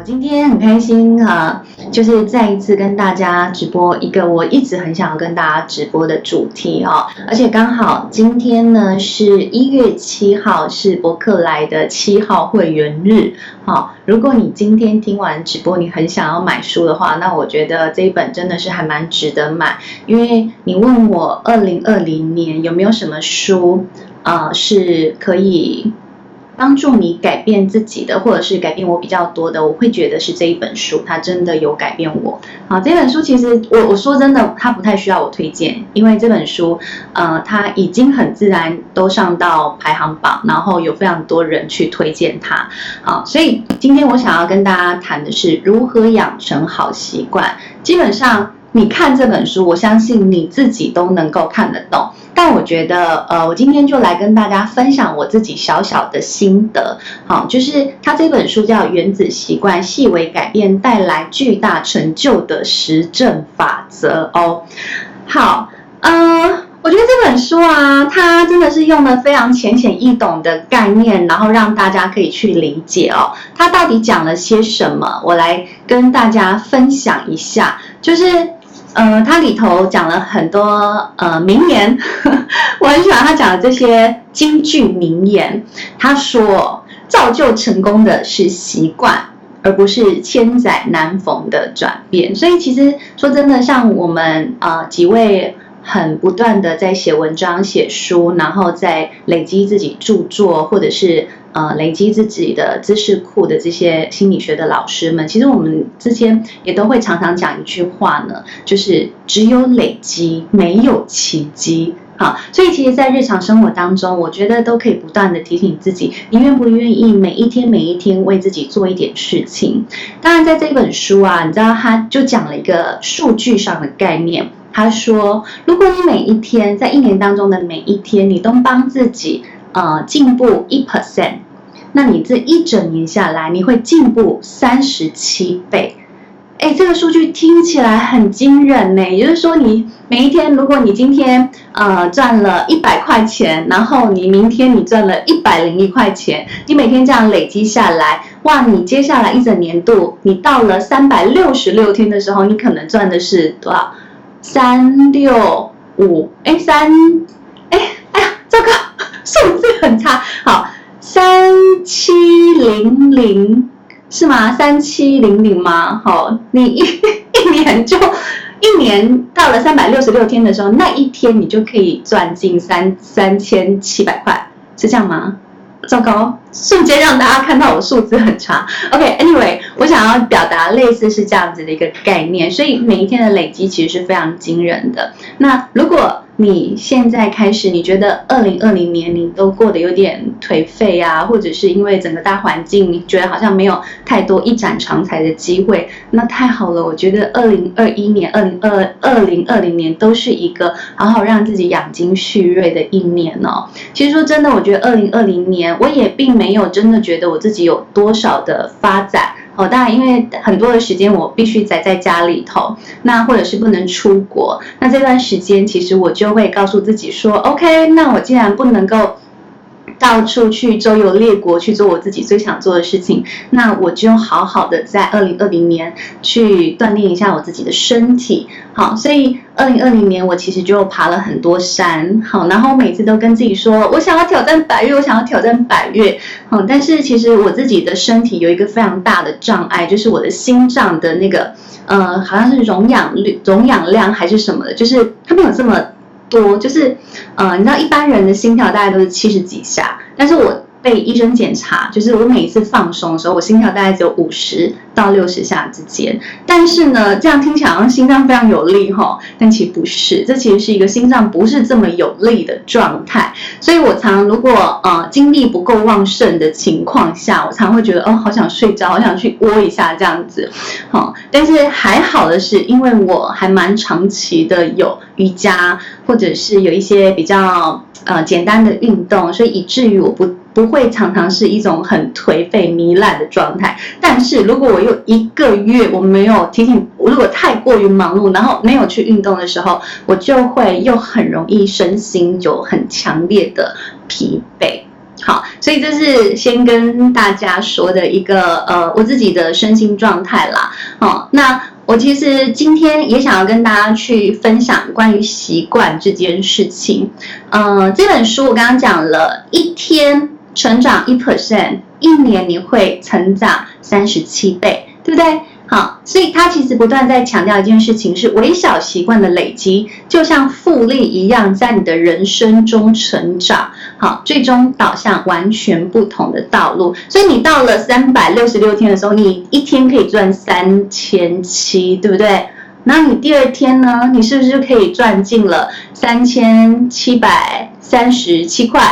我今天很开心哈，就是再一次跟大家直播一个我一直很想要跟大家直播的主题哦，而且刚好今天呢是一月七号，是博客来的七号会员日。好，如果你今天听完直播，你很想要买书的话，那我觉得这一本真的是还蛮值得买，因为你问我二零二零年有没有什么书啊，是可以。帮助你改变自己的，或者是改变我比较多的，我会觉得是这一本书，它真的有改变我。好，这本书其实我我说真的，它不太需要我推荐，因为这本书，呃，它已经很自然都上到排行榜，然后有非常多人去推荐它。好，所以今天我想要跟大家谈的是如何养成好习惯。基本上，你看这本书，我相信你自己都能够看得懂。但我觉得，呃，我今天就来跟大家分享我自己小小的心得，好，就是他这本书叫《原子习惯：细微改变带来巨大成就的实证法则》哦。好，呃，我觉得这本书啊，它真的是用了非常浅显易懂的概念，然后让大家可以去理解哦。它到底讲了些什么？我来跟大家分享一下，就是。呃，它里头讲了很多呃名言，我很喜欢他讲的这些京剧名言。他说，造就成功的是习惯，而不是千载难逢的转变。所以其实说真的，像我们呃几位很不断的在写文章、写书，然后在累积自己著作，或者是。呃，累积自己的知识库的这些心理学的老师们，其实我们之间也都会常常讲一句话呢，就是只有累积，没有奇迹。好，所以其实，在日常生活当中，我觉得都可以不断的提醒自己，你愿不愿意每一天每一天为自己做一点事情？当然，在这本书啊，你知道，他就讲了一个数据上的概念。他说，如果你每一天在一年当中的每一天，你都帮自己。呃，进步一 percent，那你这一整年下来，你会进步三十七倍。哎，这个数据听起来很惊人呢。也就是说，你每一天，如果你今天呃赚了一百块钱，然后你明天你赚了一百零一块钱，你每天这样累积下来，哇，你接下来一整年度，你到了三百六十六天的时候，你可能赚的是多少？三六五，哎，三，哎，哎呀，糟糕！数字很差，好，三七零零是吗？三七零零吗？好，你一 一年就一年到了三百六十六天的时候，那一天你就可以赚进三三千七百块，是这样吗？糟糕，瞬间让大家看到我数字很差。OK，Anyway，、我想要表达类似是这样子的一个概念，所以每一天的累积其实是非常惊人的。那如果你现在开始，你觉得二零二零年你都过得有点颓废啊，或者是因为整个大环境，你觉得好像没有太多一展长才的机会，那太好了。我觉得二零二一年、二零二二零二零年都是一个好好让自己养精蓄锐的一年哦。其实说真的，我觉得二零二零年我也并没有真的觉得我自己有多少的发展。哦，当然，因为很多的时间我必须宅在家里头，那或者是不能出国，那这段时间其实我就会告诉自己说，OK，那我既然不能够。到处去周游列国去做我自己最想做的事情，那我就好好的在二零二零年去锻炼一下我自己的身体。好，所以二零二零年我其实就爬了很多山。好，然后每次都跟自己说，我想要挑战百岳，我想要挑战百岳。好，但是其实我自己的身体有一个非常大的障碍，就是我的心脏的那个，呃，好像是容氧率、容氧量还是什么的，就是它没有这么。多就是，呃，你知道一般人的心跳大概都是七十几下，但是我被医生检查，就是我每一次放松的时候，我心跳大概只有五十到六十下之间。但是呢，这样听起来好像心脏非常有力哈，但其实不是，这其实是一个心脏不是这么有力的状态。所以我常如果呃精力不够旺盛的情况下，我常会觉得哦，好想睡觉，好想去窝一下这样子。好，但是还好的是，因为我还蛮长期的有瑜伽，或者是有一些比较呃简单的运动，所以以至于我不。不会常常是一种很颓废糜烂的状态，但是如果我有一个月我没有提醒，如果太过于忙碌，然后没有去运动的时候，我就会又很容易身心有很强烈的疲惫。好，所以这是先跟大家说的一个呃，我自己的身心状态啦。好，那我其实今天也想要跟大家去分享关于习惯这件事情。呃，这本书我刚刚讲了一天成长一 percent，一年你会成长三十七倍，对不对？好，所以他其实不断在强调一件事情，是微小习惯的累积，就像复利一样，在你的人生中成长。好，最终导向完全不同的道路。所以你到了三百六十六天的时候，你一天可以赚三千七，对不对？那你第二天呢？你是不是就可以赚进了三千七百三十七块？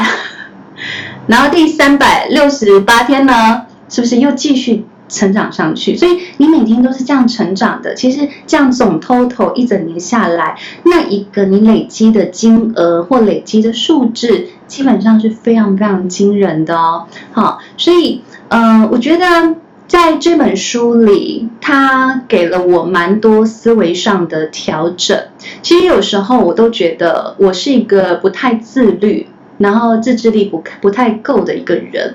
然后第三百六十八天呢？是不是又继续？成长上去，所以你每天都是这样成长的。其实这样总 total 一整年下来，那一个你累积的金额或累积的数字，基本上是非常非常惊人的哦。好，所以嗯、呃，我觉得在这本书里，它给了我蛮多思维上的调整。其实有时候我都觉得我是一个不太自律，然后自制力不不太够的一个人。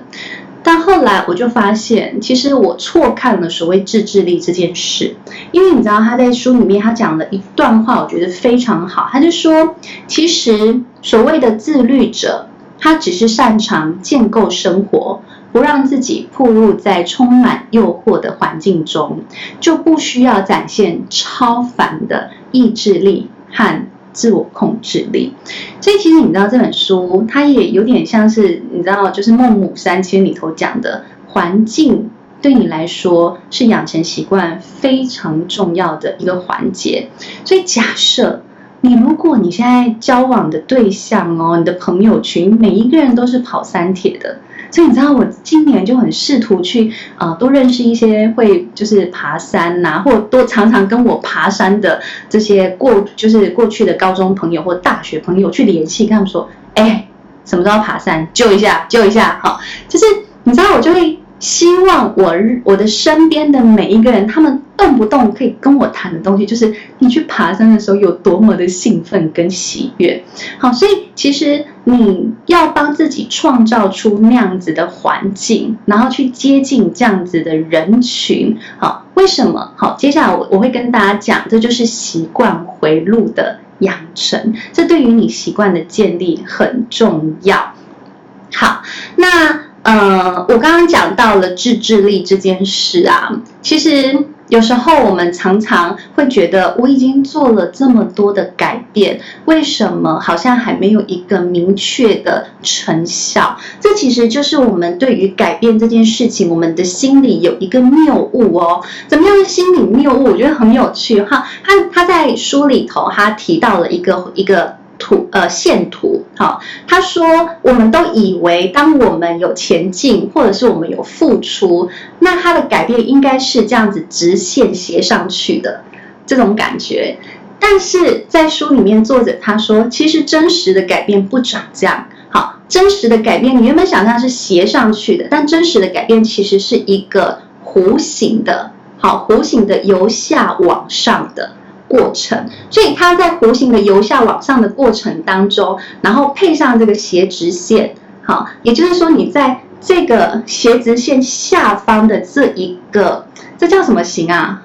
但后来我就发现，其实我错看了所谓自制力这件事，因为你知道他在书里面他讲了一段话，我觉得非常好。他就说，其实所谓的自律者，他只是擅长建构生活，不让自己暴露在充满诱惑的环境中，就不需要展现超凡的意志力和。自我控制力，所以其实你知道这本书，它也有点像是你知道，就是《孟母三迁》里头讲的，环境对你来说是养成习惯非常重要的一个环节。所以假设你如果你现在交往的对象哦，你的朋友群每一个人都是跑三铁的。所以你知道，我今年就很试图去啊、多认识一些会就是爬山呐、或多常常跟我爬山的这些过就是过去的高中朋友或大学朋友去联系，跟他们说，哎，什么时候爬山，救一下，救一下，好，就是你知道，我就会。希望我我的身边的每一个人，他们动不动可以跟我谈的东西，就是你去爬山的时候有多么的兴奋跟喜悦。好，所以其实你要帮自己创造出那样子的环境，然后去接近这样子的人群。好，为什么？好，接下来我我会跟大家讲，这就是习惯回路的养成，这对于你习惯的建立很重要。好，那。呃，我刚刚讲到了自制力这件事啊，其实有时候我们常常会觉得，我已经做了这么多的改变，为什么好像还没有一个明确的成效？这其实就是我们对于改变这件事情，我们的心里有一个谬误哦。怎么样的心理谬误？我觉得很有趣哈。他他在书里头，他提到了一个一个。图呃线图，好，他说我们都以为当我们有前进，或者是我们有付出，那它的改变应该是这样子直线斜上去的这种感觉。但是在书里面，作者他说，其实真实的改变不长这样。好，真实的改变，你原本想象是斜上去的，但真实的改变其实是一个弧形的，好，弧形的由下往上的。过程，所以它在弧形的由下往上的过程当中，然后配上这个斜直线，好，也就是说，你在这个斜直线下方的这一个，这叫什么形啊？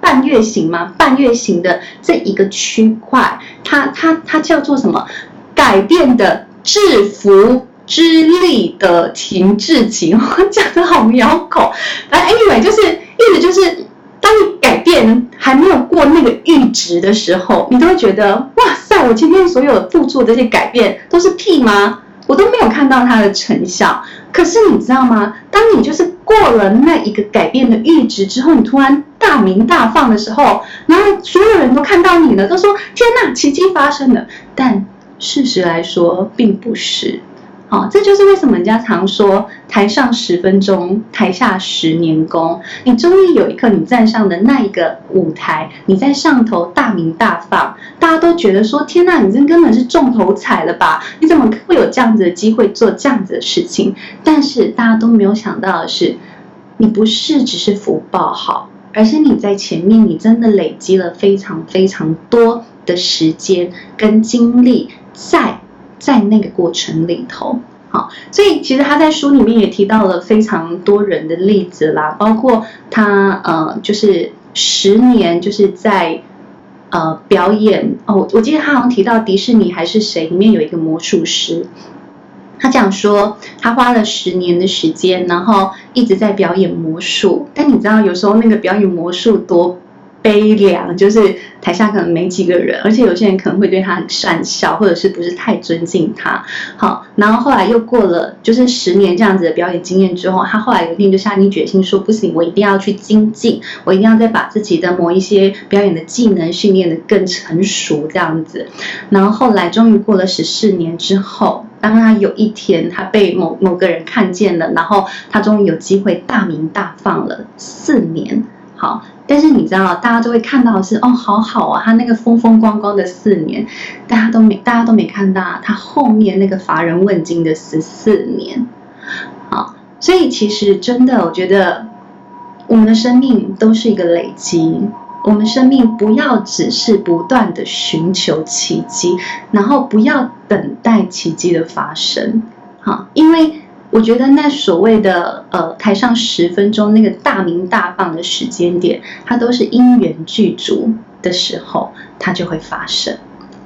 半月形吗？半月形的这一个区块，它它它叫做什么？改变的制服之力的停滞期，我讲的好苗口，哎 anyway 就是意思就是。当你改变还没有过那个阈值的时候，你都会觉得哇塞，我今天所有付出的这些改变都是屁吗？我都没有看到它的成效。可是你知道吗？当你就是过了那一个改变的阈值之后，你突然大鸣大放的时候，然后所有人都看到你了，都说天哪，奇迹发生了。但事实来说，并不是。好，这就是为什么人家常说台上十分钟，台下十年功。你终于有一刻，你站上的那一个舞台，你在上头大鸣大放，大家都觉得说：天呐，你这根本是中头彩了吧？你怎么会有这样子的机会做这样子的事情？但是大家都没有想到的是，你不是只是福报好，而是你在前面，你真的累积了非常非常多的时间跟精力在。在那个过程里头，好，所以其实他在书里面也提到了非常多人的例子啦，包括他呃，就是十年就是在呃表演。哦，我记得他好像提到迪士尼还是谁里面有一个魔术师，他讲说他花了十年的时间，然后一直在表演魔术，但你知道有时候那个表演魔术多。悲凉，就是台下可能没几个人，而且有些人可能会对他很讪笑，或者是不是太尊敬他。好，然后后来又过了就是十年这样子的表演经验之后，他后来有一天就下定决心说，不行，我一定要去精进，我一定要再把自己的某一些表演的技能训练的更成熟这样子。然后后来终于过了十四年之后，当他有一天他被某某个人看见了，然后他终于有机会大鸣大放了四年。好。但是你知道，大家都会看到的是哦，好好啊，他那个风风光光的四年，大家都没，大家都没看到他后面那个乏人问津的十四年。好，所以其实真的，我觉得我们的生命都是一个累积，我们生命不要只是不断的寻求奇迹，然后不要等待奇迹的发生。好，因为。我觉得那所谓的呃台上十分钟那个大鸣大放的时间点，它都是因缘具足的时候，它就会发生。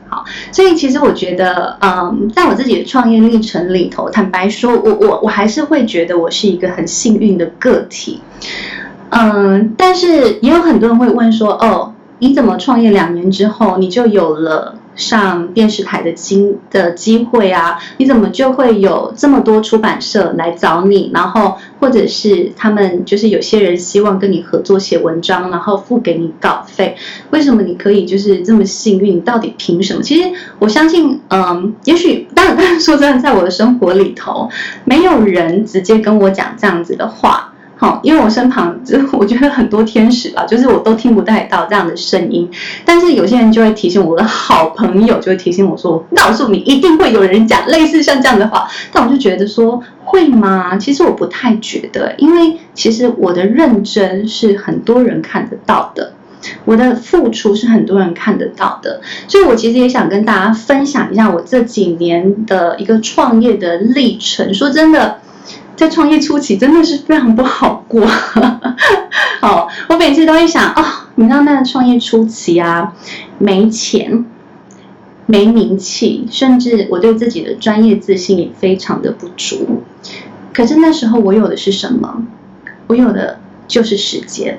好，所以其实我觉得，嗯，在我自己的创业历程里头，坦白说，我我我还是会觉得我是一个很幸运的个体。嗯，但是也有很多人会问说，哦，你怎么创业两年之后你就有了？上电视台的机的机会啊，你怎么就会有这么多出版社来找你？然后或者是他们就是有些人希望跟你合作写文章，然后付给你稿费。为什么你可以就是这么幸运？到底凭什么？其实我相信，嗯，也许当然，当然说真的，在我的生活里头，没有人直接跟我讲这样子的话。好，因为我身旁就我觉得很多天使吧，就是我都听不太到这样的声音，但是有些人就会提醒我的好朋友，就会提醒我说，告诉你一定会有人讲类似像这样的话，但我就觉得说会吗？其实我不太觉得，因为其实我的认真是很多人看得到的，我的付出是很多人看得到的，所以我其实也想跟大家分享一下我这几年的一个创业的历程。说真的。在创业初期真的是非常不好过，好，我每次都会想，哦，你知道那个创业初期啊，没钱，没名气，甚至我对自己的专业自信也非常的不足。可是那时候我有的是什么？我有的就是时间。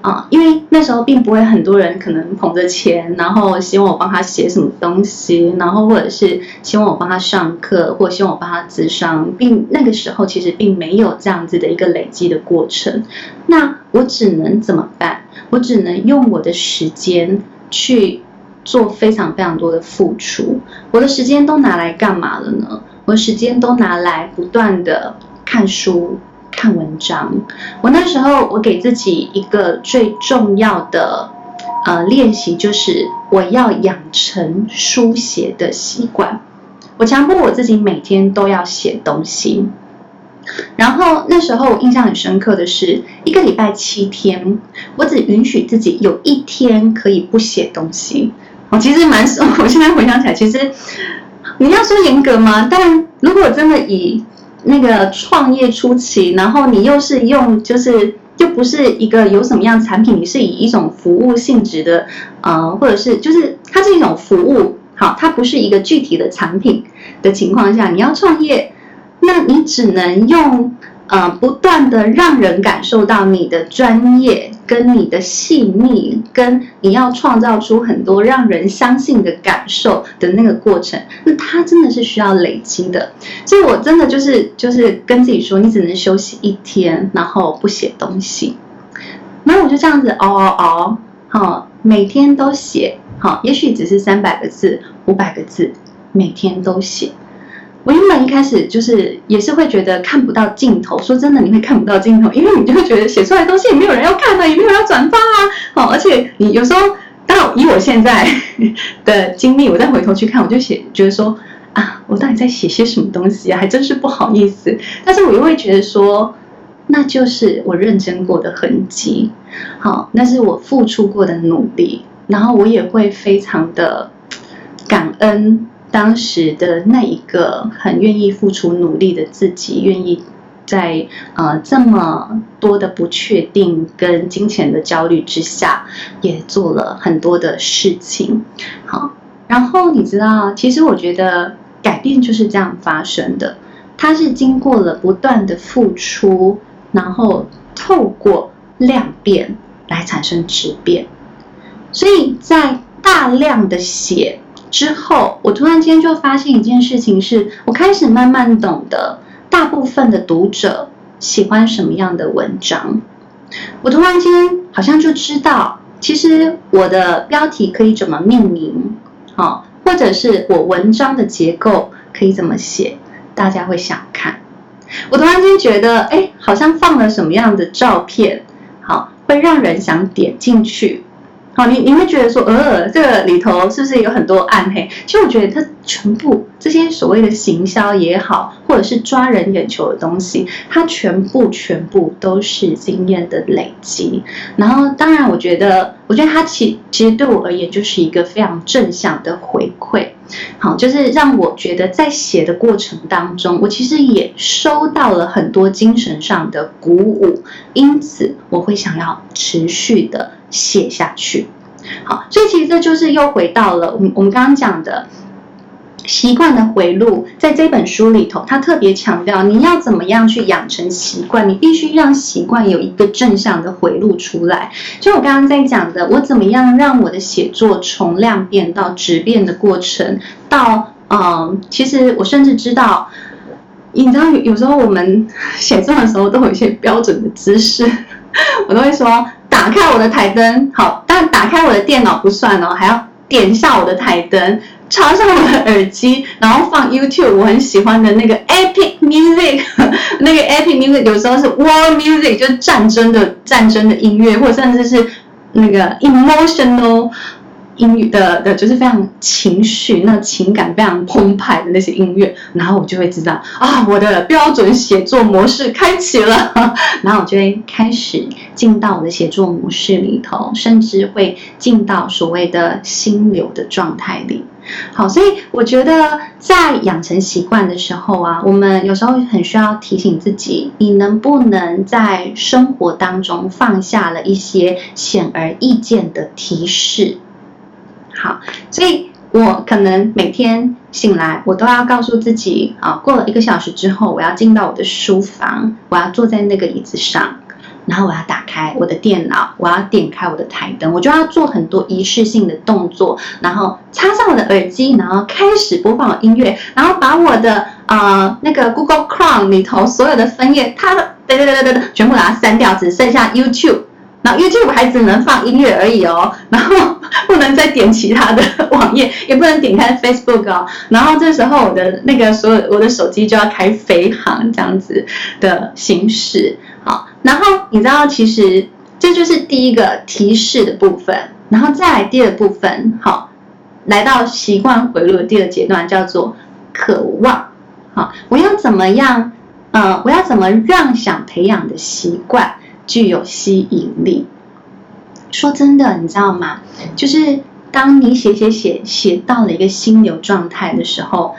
啊，因为那时候并不会很多人可能捧着钱，然后希望我帮他写什么东西，然后或者是希望我帮他上课，或希望我帮他咨商，并那个时候其实并没有这样子的一个累积的过程。那我只能怎么办？我只能用我的时间去做非常非常多的付出。我的时间都拿来干嘛了呢？我的时间都拿来不断的看书。看文章，我那时候我给自己一个最重要的呃练习，就是我要养成书写的习惯。我强迫我自己每天都要写东西。然后那时候我印象很深刻的是，一个礼拜七天，我只允许自己有一天可以不写东西。我其实蛮，我现在回想起来，其实你要说严格吗？但如果真的以那个创业初期，然后你又是用，就是就不是一个有什么样产品，你是以一种服务性质的，呃，或者是就是它是一种服务，好，它不是一个具体的产品的情况下，你要创业，那你只能用。呃，不断的让人感受到你的专业，跟你的细腻，跟你要创造出很多让人相信的感受的那个过程，那它真的是需要累积的。所以我真的就是就是跟自己说，你只能休息一天，然后不写东西。然后我就这样子熬熬熬，好，每天都写，好，也许只是三百个字、五百个字，每天都写。我原本一开始就是也是会觉得看不到尽头，说真的，你会看不到尽头，因为你就会觉得写出来的东西也没有人要看啊，也没有人要转发啊，哦，而且你有时候，当然以我现在的经历，我再回头去看，我就写觉得说啊，我到底在写些什么东西啊，还真是不好意思。但是我又会觉得说，那就是我认真过的痕迹，好，那是我付出过的努力，然后我也会非常的感恩。当时的那一个很愿意付出努力的自己，愿意在呃这么多的不确定跟金钱的焦虑之下，也做了很多的事情。好，然后你知道，其实我觉得改变就是这样发生的，它是经过了不断的付出，然后透过量变来产生质变，所以在大量的写之后，我突然间就发现一件事情是，我开始慢慢懂得大部分的读者喜欢什么样的文章。我突然间好像就知道，其实我的标题可以怎么命名，好，或者是我文章的结构可以怎么写，大家会想看。我突然间觉得，哎，好像放了什么样的照片，好，会让人想点进去。好，你你会觉得说，呃，这个里头是不是有很多暗黑？其实我觉得它全部这些所谓的行销也好，或者是抓人眼球的东西，它全部全部都是经验的累积。然后，当然，我觉得，我觉得它其其实对我而言就是一个非常正向的回馈。好，就是让我觉得在写的过程当中，我其实也收到了很多精神上的鼓舞，因此我会想要持续的。写下去，好，所以其实这就是又回到了我们我们刚刚讲的习惯的回路，在这本书里头，他特别强调你要怎么样去养成习惯，你必须让习惯有一个正向的回路出来。就我刚刚在讲的，我怎么样让我的写作从量变到质变的过程，到嗯，其实我甚至知道，你知道有时候我们写作的时候都有一些标准的姿势，我都会说。打开我的台灯，好，但打开我的电脑不算哦，还要点下我的台灯，插上我的耳机，然后放 YouTube 我很喜欢的那个 Epic Music，那个 Epic Music 有时候是 War Music，就是战争的战争的音乐，或者甚至是那个 Emotional。音乐的的就是非常情绪，那情感非常澎湃的那些音乐，然后我就会知道啊，我的标准写作模式开启了，然后我就会开始进到我的写作模式里头，甚至会进到所谓的心流的状态里。好，所以我觉得在养成习惯的时候啊，我们有时候很需要提醒自己，你能不能在生活当中放下了一些显而易见的提示。好，所以我可能每天醒来，我都要告诉自己啊，过了一个小时之后，我要进到我的书房，我要坐在那个椅子上，然后我要打开我的电脑，我要点开我的台灯，我就要做很多仪式性的动作，然后插上我的耳机，然后开始播放音乐，然后把我的呃那个 Google Chrome 里头所有的分页，它的对对对对对，全部把它删掉，只剩下 YouTube。然后 YouTube 还只能放音乐而已哦，然后不能再点其他的网页，也不能点开 Facebook 哦。然后这时候我的那个所有我的手机就要开飞航这样子的形式。然后你知道其实这就是第一个提示的部分，然后再来第二部分，好，来到习惯回路的第二阶段叫做渴望。好，我要怎么样？呃，我要怎么让想培养的习惯？具有吸引力。说真的，你知道吗？就是当你写写写写到了一个心流状态的时候，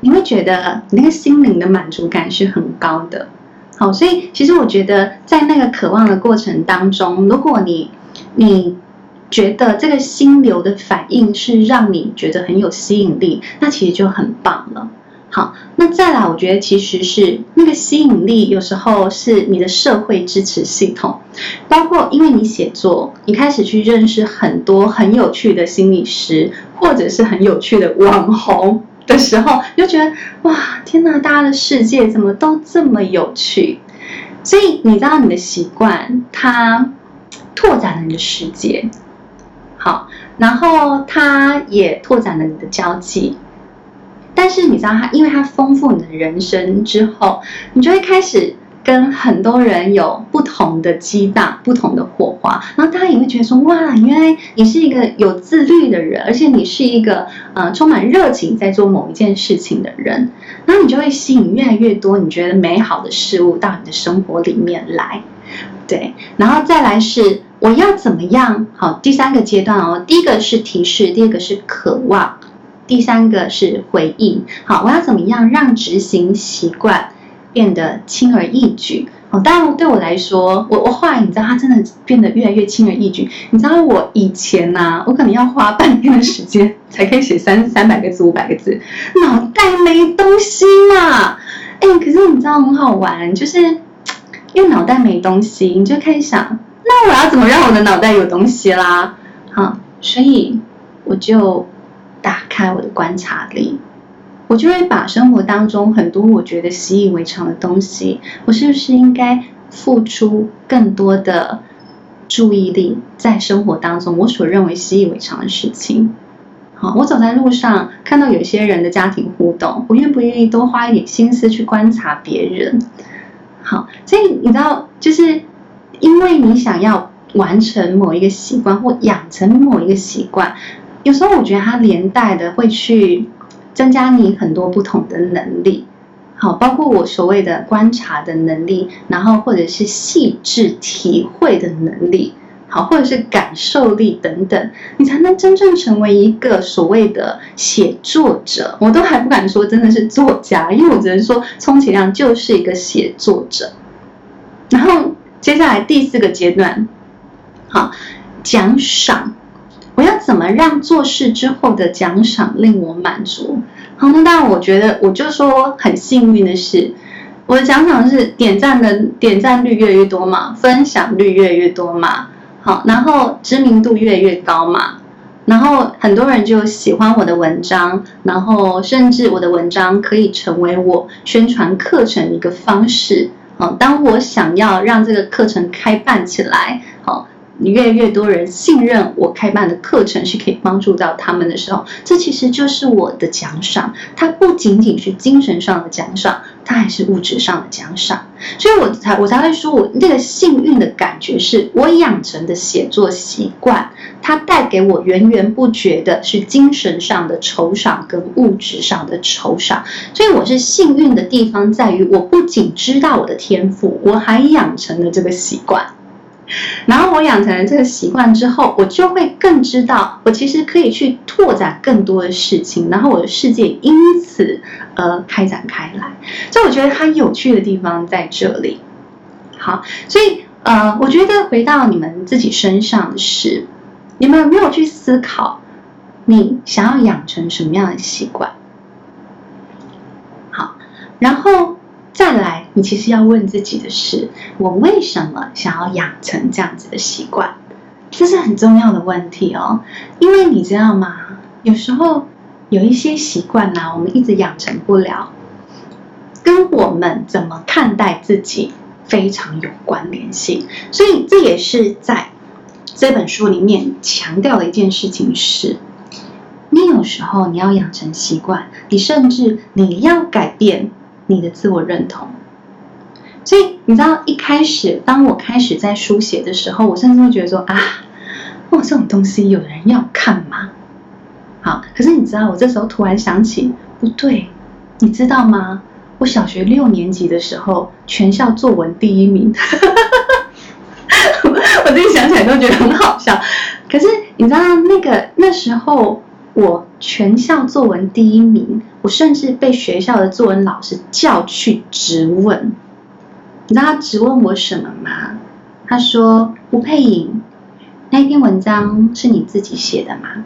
你会觉得你那个心灵的满足感是很高的。好，所以其实我觉得在那个渴望的过程当中，如果你你觉得这个心流的反应是让你觉得很有吸引力，那其实就很棒了。好，那再来，我觉得其实是那个吸引力，有时候是你的社会支持系统，包括因为你写作，你开始去认识很多很有趣的心理师，或者是很有趣的网红的时候，你就觉得哇，天哪，大家的世界怎么都这么有趣？所以你知道你的习惯，它拓展了你的世界，好，然后它也拓展了你的交际。但是你知道它，因为它丰富你的人生之后，你就会开始跟很多人有不同的激荡、不同的火花，然后大家也会觉得说：哇，原来你是一个有自律的人，而且你是一个呃充满热情在做某一件事情的人，然后你就会吸引越来越多你觉得美好的事物到你的生活里面来。对，然后再来是我要怎么样？好，第三个阶段哦，第一个是提示，第二个是渴望。第三个是回应。好，我要怎么样让执行习惯变得轻而易举？哦，当然对我来说，我我后来你知道，它真的变得越来越轻而易举。你知道我以前呐、我可能要花半天的时间才可以写三三百个字、五百个字，脑袋没东西嘛。哎，可是你知道很好玩，就是因为脑袋没东西，你就开始想，那我要怎么让我的脑袋有东西啦？好，所以我就打开我的观察力。我就会把生活当中很多我觉得习以为常的东西，我是不是应该付出更多的注意力在生活当中我所认为习以为常的事情？好，我走在路上看到有些人的家庭互动，我愿不愿意多花一点心思去观察别人？好，所以你知道，就是因为你想要完成某一个习惯或养成某一个习惯，有时候我觉得它连带的会去。增加你很多不同的能力，好，包括我所谓的观察的能力，然后或者是细致体会的能力，好，或者是感受力等等，你才能真正成为一个所谓的写作者。我都还不敢说真的是作家，因为我只能说，充其量就是一个写作者。然后接下来第四个阶段，好，奖赏。我要怎么让做事之后的奖赏令我满足？好，那当然，我觉得我就说很幸运的是，我的奖赏是点赞的点赞率越来越多嘛，分享率越来越多嘛，好，然后知名度越来越高嘛，然后很多人就喜欢我的文章，然后甚至我的文章可以成为我宣传课程的一个方式。好，当我想要让这个课程开办起来，好。你越来越多人信任我开办的课程是可以帮助到他们的时候，这其实就是我的奖赏。它不仅仅是精神上的奖赏，它还是物质上的奖赏。所以我才我才会说，我那个幸运的感觉是我养成的写作习惯，它带给我源源不绝的是精神上的酬赏跟物质上的酬赏。所以我是幸运的地方在于，我不仅知道我的天赋，我还养成了这个习惯。然后我养成了这个习惯之后，我就会更知道，我其实可以去拓展更多的事情，然后我的世界因此而开展开来。所以我觉得它有趣的地方在这里。好，所以呃，我觉得回到你们自己身上是，你们有没有去思考，你想要养成什么样的习惯？好，然后。再来，你其实要问自己的是：我为什么想要养成这样子的习惯？这是很重要的问题哦。因为你知道吗？有时候有一些习惯呢，我们一直养成不了，跟我们怎么看待自己非常有关联性。所以这也是在这本书里面强调的一件事情是：你有时候你要养成习惯，你甚至你要改变。你的自我认同，所以你知道一开始，当我开始在书写的时候，我甚至会觉得说啊，哇，这种东西有人要看吗？好，可是你知道，我这时候突然想起，不对，你知道吗？我小学六年级的时候，全校作文第一名，我自己想起来都觉得很好笑。可是你知道那个那时候。我全校作文第一名，我甚至被学校的作文老师叫去质问。你知道他质问我什么吗？他说：“吴佩颖，那一篇文章是你自己写的吗？”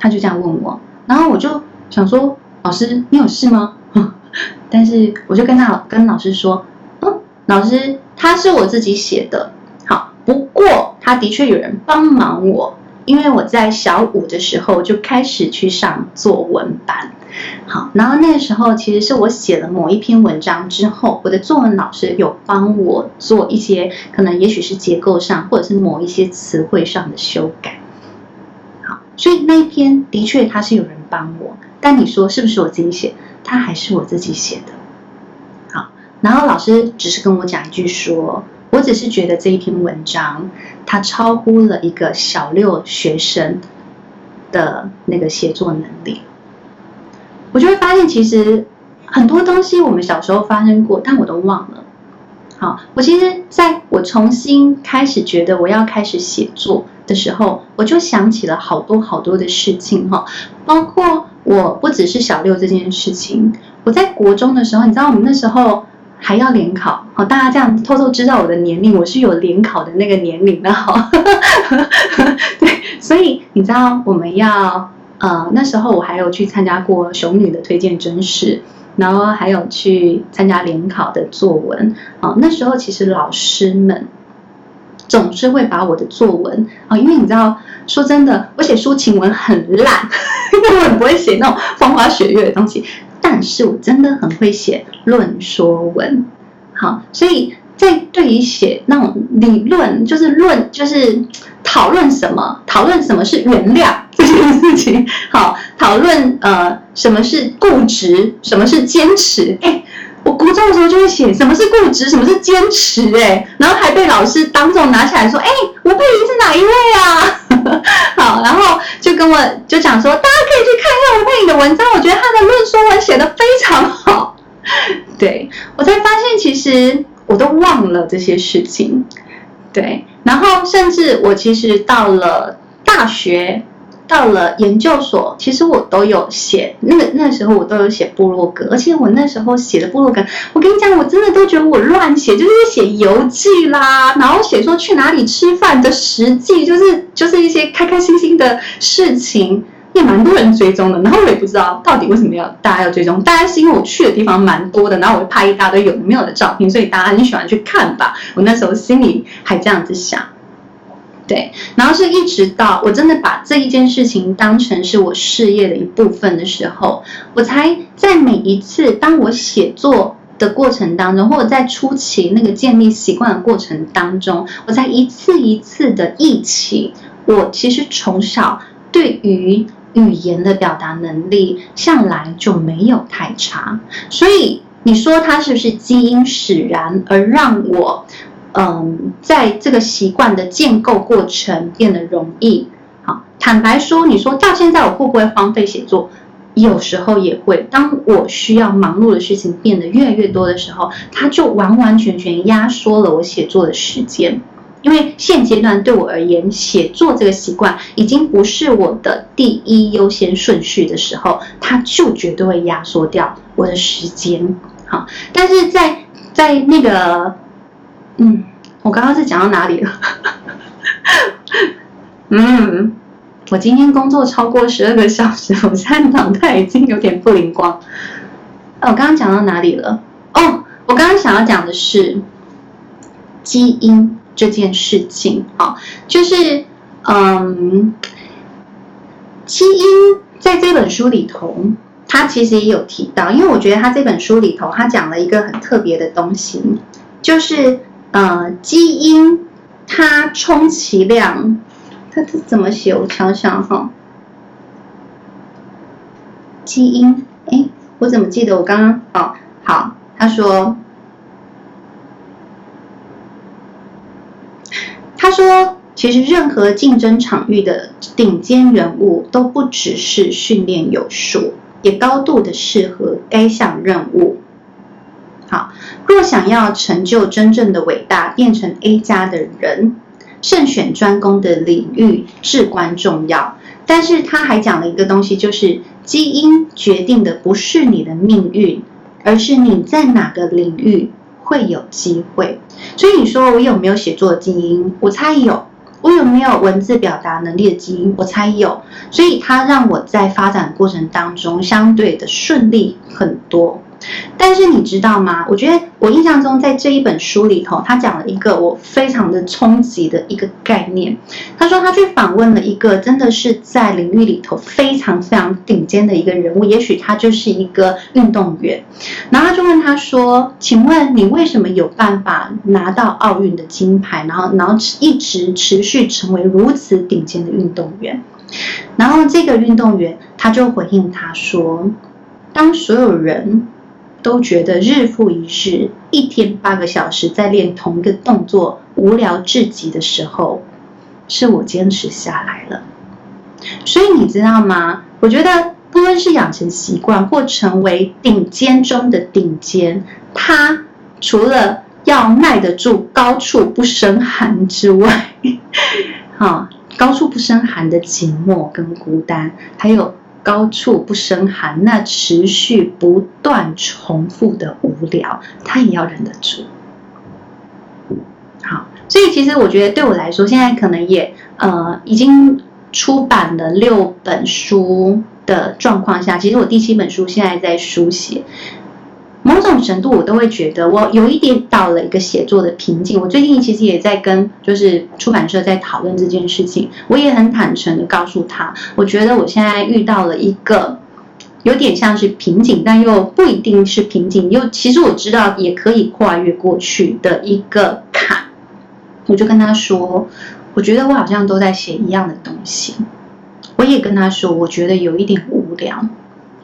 他就这样问我，然后我就想说：“老师，你有事吗？” 但是我就跟他跟老师说：“嗯，老师，他是我自己写的。好，不过他的确有人帮忙我。”因为我在小五的时候就开始去上作文班，好，然后那个时候其实是我写了某一篇文章之后，我的作文老师有帮我做一些可能也许是结构上或者是某一些词汇上的修改，好，所以那一篇的确他是有人帮我，但你说是不是我自己写？他还是我自己写的，好，然后老师只是跟我讲一句说。我只是觉得这一篇文章，它超乎了一个小六学生的那个写作能力。我就会发现，其实很多东西我们小时候发生过，但我都忘了。好，我其实在我重新开始觉得我要开始写作的时候，我就想起了好多好多的事情哈，包括我不只是小六这件事情，我在国中的时候，你知道我们那时候还要联考，好，大家这样偷偷知道我的年龄，我是有联考的那个年龄的哈，对，所以你知道我们要呃那时候我还有去参加过熊女的推荐甄试，然后还有去参加联考的作文，啊，那时候其实老师们。总是会把我的作文啊，因为你知道，说真的，我写抒情文很烂，因为我很不会写那种风花雪月的东西。但是我真的很会写论说文，好，所以在对于写那种理论，就是论，就是讨论什么，讨论什么是原谅这件事情，好，讨论呃什么是固执，什么是坚持，哎。我国中的时候就会写什么是固执，什么是坚持，哎，然后还被老师当众拿起来说，哎，吴佩仪是哪一位啊？好，然后就跟我就讲说，大家可以去看一下吴佩颖的文章，我觉得她的论说文写的非常好。对，我才发现，其实我都忘了这些事情。对，然后甚至我其实到了大学。到了研究所，其实我都有写，那个那时候我都有写部落格，而且我那时候写的部落格，我跟你讲，我真的都觉得我乱写，就是写游记啦，然后写说去哪里吃饭的实际，就是就是一些开开心心的事情，也蛮多人追踪的。然后我也不知道到底为什么要大家要追踪，大概是因为我去的地方蛮多的，然后我会拍一大堆有的没有的照片，所以大家很喜欢去看吧。我那时候心里还这样子想。对，然后是一直到我真的把这一件事情当成是我事业的一部分的时候，我才在每一次当我写作的过程当中，或者在初期那个建立习惯的过程当中，我才一次一次的忆起，我其实从小对于语言的表达能力向来就没有太差，所以你说它是不是基因使然而让我？嗯，在这个习惯的建构过程变得容易。好，坦白说，你说到现在我会不会荒废写作？有时候也会。当我需要忙碌的事情变得越来越多的时候，它就完完全全压缩了我写作的时间。因为现阶段对我而言，写作这个习惯已经不是我的第一优先顺序的时候，它就绝对会压缩掉我的时间。好，但是在在那个。嗯，我刚刚是讲到哪里了？嗯，我今天工作超过十二个小时，我现在脑袋已经有点不灵光。哦，我刚刚讲到哪里了？哦，我刚刚想要讲的是基因这件事情。哦，就是嗯，基因在这本书里头，他其实也有提到，因为我觉得他这本书里头，他讲了一个很特别的东西，就是。呃，基因它充其量，它它怎么写？我想想哈。基因，哎，我怎么记得我刚刚哦，好，他说，他说，其实任何竞争场域的顶尖人物都不只是训练有素，也高度的适合该项任务。好，若想要成就真正的伟大，变成 A 加的人，慎选专攻的领域至关重要。但是他还讲了一个东西，就是基因决定的不是你的命运，而是你在哪个领域会有机会。所以你说我有没有写作基因？我猜有。我有没有文字表达能力的基因？我猜有。所以他让我在发展过程当中相对的顺利很多。但是你知道吗？我觉得我印象中，在这一本书里头，他讲了一个我非常的冲击的一个概念。他说他去访问了一个真的是在领域里头非常非常顶尖的一个人物，也许他就是一个运动员。然后他就问他说：“请问你为什么有办法拿到奥运的金牌？然后，然后一直持续成为如此顶尖的运动员？”然后这个运动员他就回应他说：“当所有人。”都觉得日复一日，一天八个小时在练同一个动作，无聊至极的时候，是我坚持下来了。所以你知道吗？我觉得不论是养成习惯，或成为顶尖中的顶尖，他除了要耐得住高处不胜寒之外，哈。高处不胜寒的寂寞跟孤单，还有高处不胜寒那持续不断重复的无聊，他也要忍得住。好，所以其实我觉得对我来说，现在可能也呃已经出版了六本书的状况下，其实我第七本书现在在书写。某种程度，我都会觉得我有一点到了一个写作的瓶颈。我最近其实也在跟就是出版社在讨论这件事情，我也很坦诚的告诉他，我觉得我现在遇到了一个有点像是瓶颈，但又不一定是瓶颈，又其实我知道也可以跨越过去的一个坎。我就跟他说，我觉得我好像都在写一样的东西。我也跟他说，我觉得有一点无聊。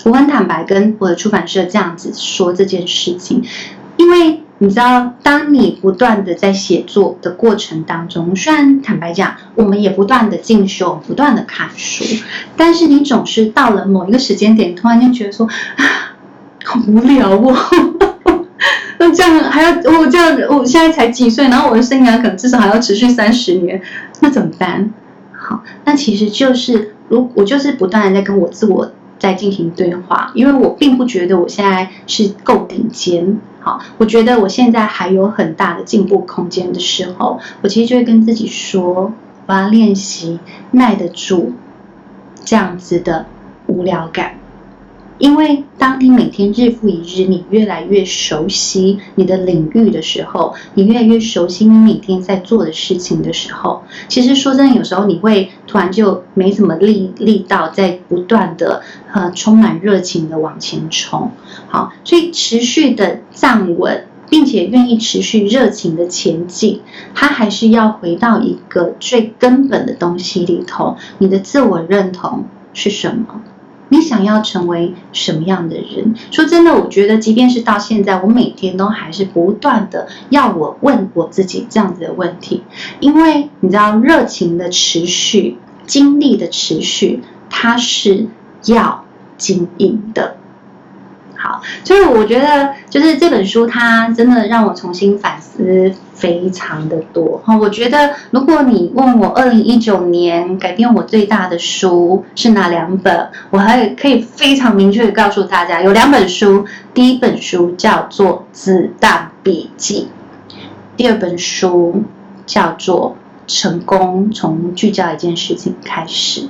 我很坦白跟我的出版社这样子说这件事情，因为你知道，当你不断的在写作的过程当中，虽然坦白讲，我们也不断的进修，不断的看书，但是你总是到了某一个时间点，突然间觉得说，啊，好无聊哦，那这样还要我这样，我现在才几岁，然后我的生涯可能至少还要持续三十年，那怎么办？好，那其实就是，如我就是不断的在跟我自我。在进行对话，因为我并不觉得我现在是够顶尖，好，我觉得我现在还有很大的进步空间的时候，我其实就会跟自己说，我要练习耐得住这样子的无聊感。因为当你每天日复一日，你越来越熟悉你的领域的时候，你越来越熟悉你每天在做的事情的时候，其实说真的，有时候你会突然就没什么力力道，在不断的呃充满热情的往前冲。好，所以持续的站稳，并且愿意持续热情的前进，它还是要回到一个最根本的东西里头，你的自我认同是什么？你想要成为什么样的人？说真的，我觉得，即便是到现在，我每天都还是不断的要我问我自己这样子的问题，因为你知道，热情的持续，精力的持续，它是要经营的。好，所以我觉得就是这本书，它真的让我重新反思非常的多。哈，我觉得如果你问我二零一九年改变我最大的书是哪两本，我还可以非常明确的告诉大家，有两本书。第一本书叫做《子弹笔记》，第二本书叫做《成功从聚焦一件事情开始》。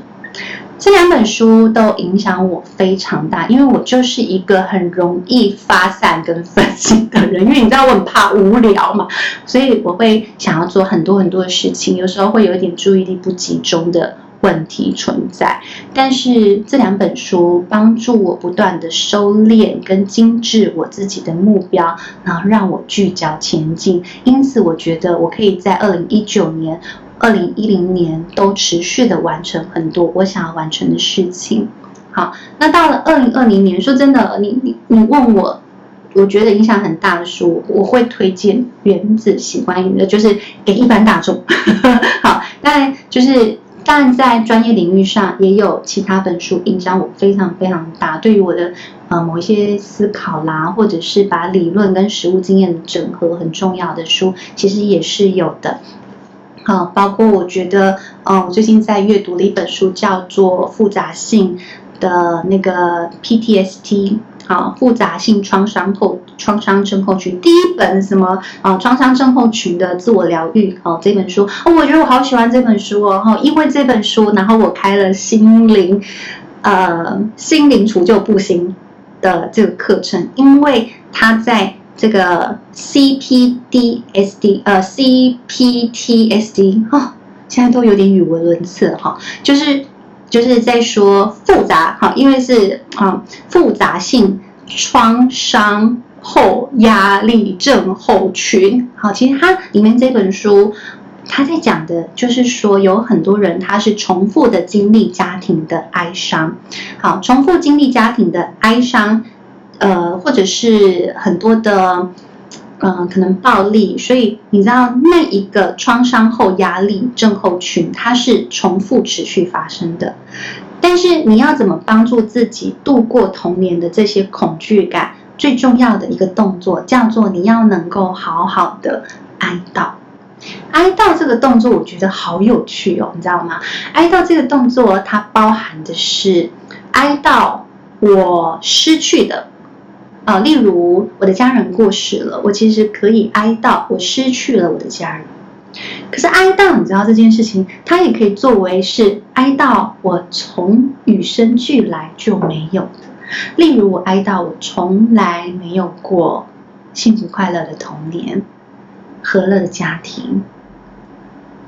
这两本书都影响我非常大，因为我就是一个很容易发散跟分心的人，因为你知道我很怕无聊嘛，所以我会想要做很多很多的事情，有时候会有一点注意力不集中的问题存在。但是这两本书帮助我不断的收敛跟精致我自己的目标，然后让我聚焦前进。因此，我觉得我可以在二零一九年。二零一零年都持续的完成很多我想要完成的事情。好，那到了二零二零年，说真的，你你你问我，我觉得影响很大的书，我会推荐《原子习惯》的，就是给一般大众。好，当然就是但在专业领域上也有其他本书影响我非常非常大，对于我的呃某一些思考啦，或者是把理论跟实务经验整合很重要的书，其实也是有的。好，包括我觉得，嗯，我最近在阅读的一本书叫做《复杂性的那个 PTSD》，啊，复杂性创伤后创伤症候群。第一本什么啊，创伤症候群的自我疗愈，哦，这本书，哦，我觉得我好喜欢这本书哦，哈，因为这本书，然后我开了心灵，呃，心灵除旧布新的这个课程，因为它在。这个 CPDSD 呃 CPTSD 哦，现在都有点语无伦次哈，就是就是在说复杂哈，因为是啊复杂性创伤后压力症候群。好，其实它里面这本书，它在讲的就是说有很多人他是重复的经历家庭的哀伤，好，重复经历家庭的哀伤。呃，或者是很多的，嗯、呃，可能暴力，所以你知道那一个创伤后压力症候群，它是重复持续发生的。但是你要怎么帮助自己度过童年的这些恐惧感？最重要的一个动作叫做你要能够好好的哀悼。哀悼这个动作，我觉得好有趣哦，你知道吗？哀悼这个动作，它包含的是哀悼我失去的，啊、例如我的家人过世了，我其实可以哀悼我失去了我的家人。可是哀悼，你知道这件事情，它也可以作为是哀悼我从与生俱来就没有的。例如，我哀悼我从来没有过幸福快乐的童年，和乐的家庭。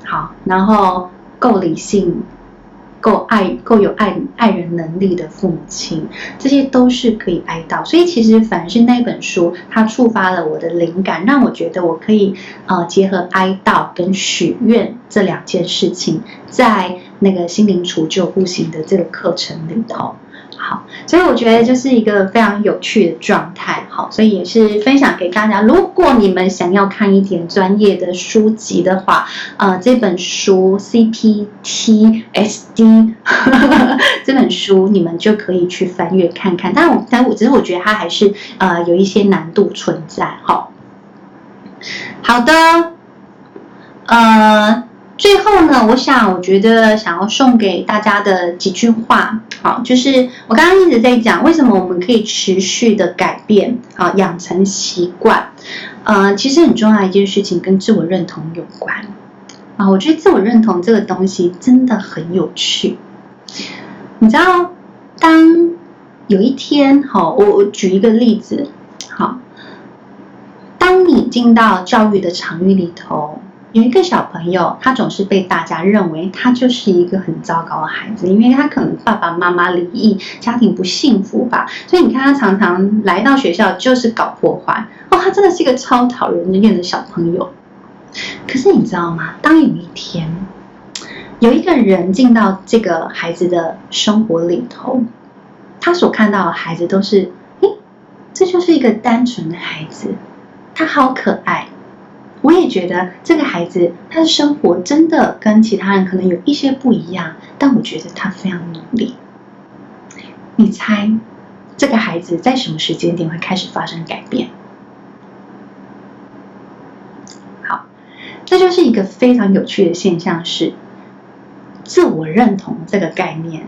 好，然后够理性。够爱、够有爱爱人能力的父母亲，这些都是可以哀悼。所以其实凡是那本书，它触发了我的灵感，让我觉得我可以呃结合哀悼跟许愿这两件事情，在那个心灵除旧护行的这个课程里头。好，所以我觉得就是一个非常有趣的状态。好，所以也是分享给大家。如果你们想要看一点专业的书籍的话，呃，这本书 CPTSD 这本书你们就可以去翻阅看看。但我但我只是我觉得它还是呃有一些难度存在。好，好的，呃。最后呢，我想，我觉得想要送给大家的几句话，好，就是我刚刚一直在讲，为什么我们可以持续的改变，啊，养成习惯，呃，其实很重要一件事情跟自我认同有关，啊，我觉得自我认同这个东西真的很有趣，你知道，当有一天，好，我我举一个例子，好，当你进到教育的场域里头。有一个小朋友，他总是被大家认为他就是一个很糟糕的孩子，因为他可能爸爸妈妈离异，家庭不幸福吧，所以你看他常常来到学校就是搞破坏。哦，他真的是一个超讨人厌的小朋友。可是你知道吗？当有一天有一个人进到这个孩子的生活里头，他所看到的孩子都是，诶，这就是一个单纯的孩子，他好可爱。我也觉得这个孩子他的生活真的跟其他人可能有一些不一样，但我觉得他非常努力。你猜这个孩子在什么时间点会开始发生改变？好，这就是一个非常有趣的现象，是自我认同这个概念。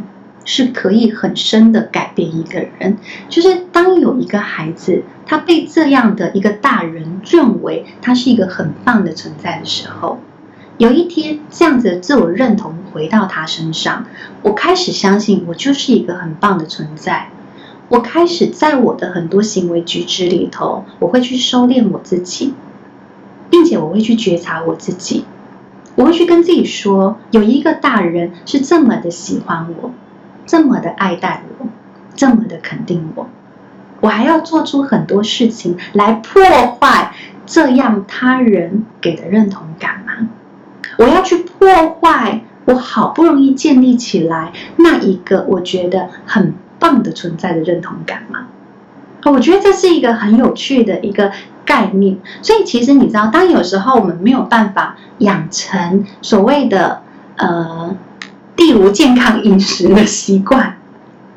是可以很深的改变一个人，就是当有一个孩子，他被这样的一个大人认为他是一个很棒的存在的时候，有一天这样子的自我认同回到他身上，我开始相信我就是一个很棒的存在，我开始在我的很多行为举止里头，我会去收敛我自己，并且我会去觉察我自己，我会去跟自己说，有一个大人是这么的喜欢我。这么的爱戴我，这么的肯定我，我还要做出很多事情来破坏这样他人给的认同感吗？我要去破坏我好不容易建立起来那一个我觉得很棒的存在的认同感吗？我觉得这是一个很有趣的一个概念。所以其实你知道，当有时候我们没有办法养成所谓的呃。例如健康饮食的习惯，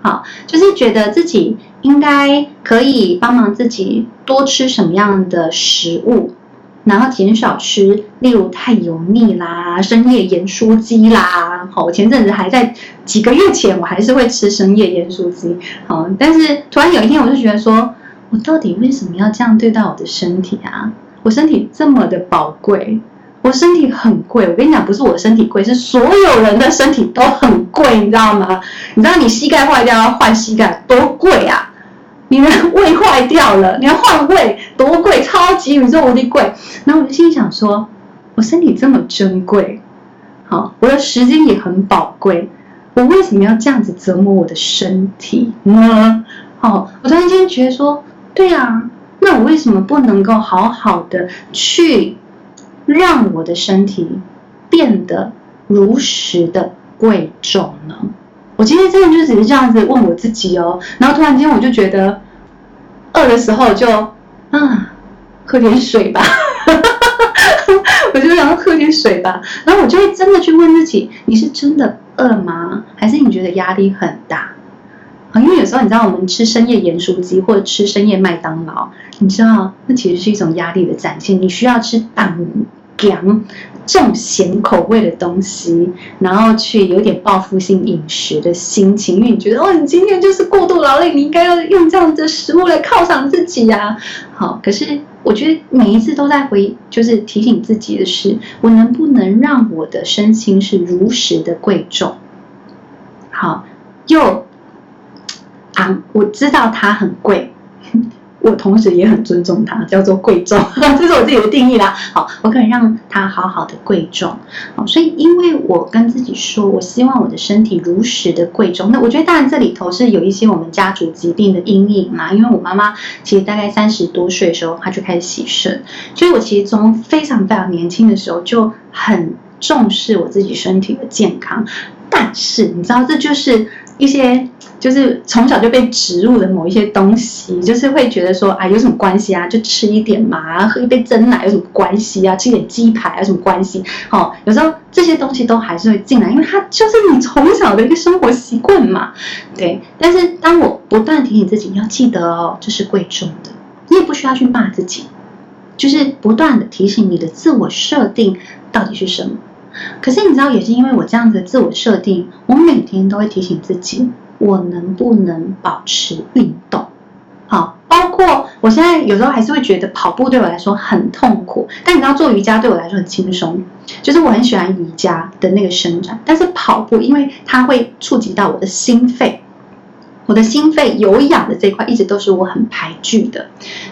好，就是觉得自己应该可以帮忙自己多吃什么样的食物，然后减少吃，例如太油腻啦、深夜盐酥鸡啦。好，我前阵子还在几个月前，我还是会吃深夜盐酥鸡。好，但是突然有一天，我就觉得说，我到底为什么要这样对待我的身体啊？我身体这么的宝贵。我身体很贵，我跟你讲，不是我身体贵，是所有人的身体都很贵，你知道吗？你知道你膝盖坏掉要换膝盖多贵啊？你的胃坏掉了，你要换胃多贵，超级宇宙无敌贵。然后我就心想说，我身体这么珍贵，好，我的时间也很宝贵，我为什么要这样子折磨我的身体呢？好，我突然间觉得说，对啊，那我为什么不能够好好的去？让我的身体变得如实的贵重呢？我今天真的就只是这样子问我自己哦，然后突然间我就觉得饿的时候就啊喝点水吧，我就想要喝点水吧，然后我就会真的去问自己：你是真的饿吗？还是你觉得压力很大？啊，因为有时候你知道，我们吃深夜盐酥鸡或者吃深夜麦当劳，你知道那其实是一种压力的展现，你需要吃蛋咸重咸口味的东西，然后去有点报复性饮食的心情，因为你觉得哦，你今天就是过度劳累，你应该要用这样的食物来犒赏自己呀、好，可是我觉得每一次都在回，就是提醒自己的是，我能不能让我的身心是如实的贵重？好，又啊，我知道它很贵。我同时也很尊重它，叫做贵重，这是我自己的定义啦。好，我可以让它好好的贵重。好，所以因为我跟自己说，我希望我的身体如实的贵重。那我觉得当然这里头是有一些我们家族疾病的阴影嘛。因为我妈妈其实大概三十多岁的时候，她就开始洗肾，所以我其实从非常非常年轻的时候就很重视我自己身体的健康。但是你知道，这就是一些。就是从小就被植入的某一些东西，就是会觉得说啊，有什么关系啊？就吃一点嘛，喝一杯蒸奶有什么关系啊？吃一点鸡排有什么关系？哦，有时候这些东西都还是会进来，因为它就是你从小的一个生活习惯嘛。对，但是当我不断提醒自己，你要记得哦，这是贵重的，你也不需要去骂自己，就是不断的提醒你的自我设定到底是什么。可是你知道，也是因为我这样子的自我设定，我每天都会提醒自己。我能不能保持运动？好，包括我现在有时候还是会觉得跑步对我来说很痛苦，但你知道做瑜伽对我来说很轻松，就是我很喜欢瑜伽的那个伸展，但是跑步因为它会触及到我的心肺，我的心肺有氧的这一块一直都是我很排拒的，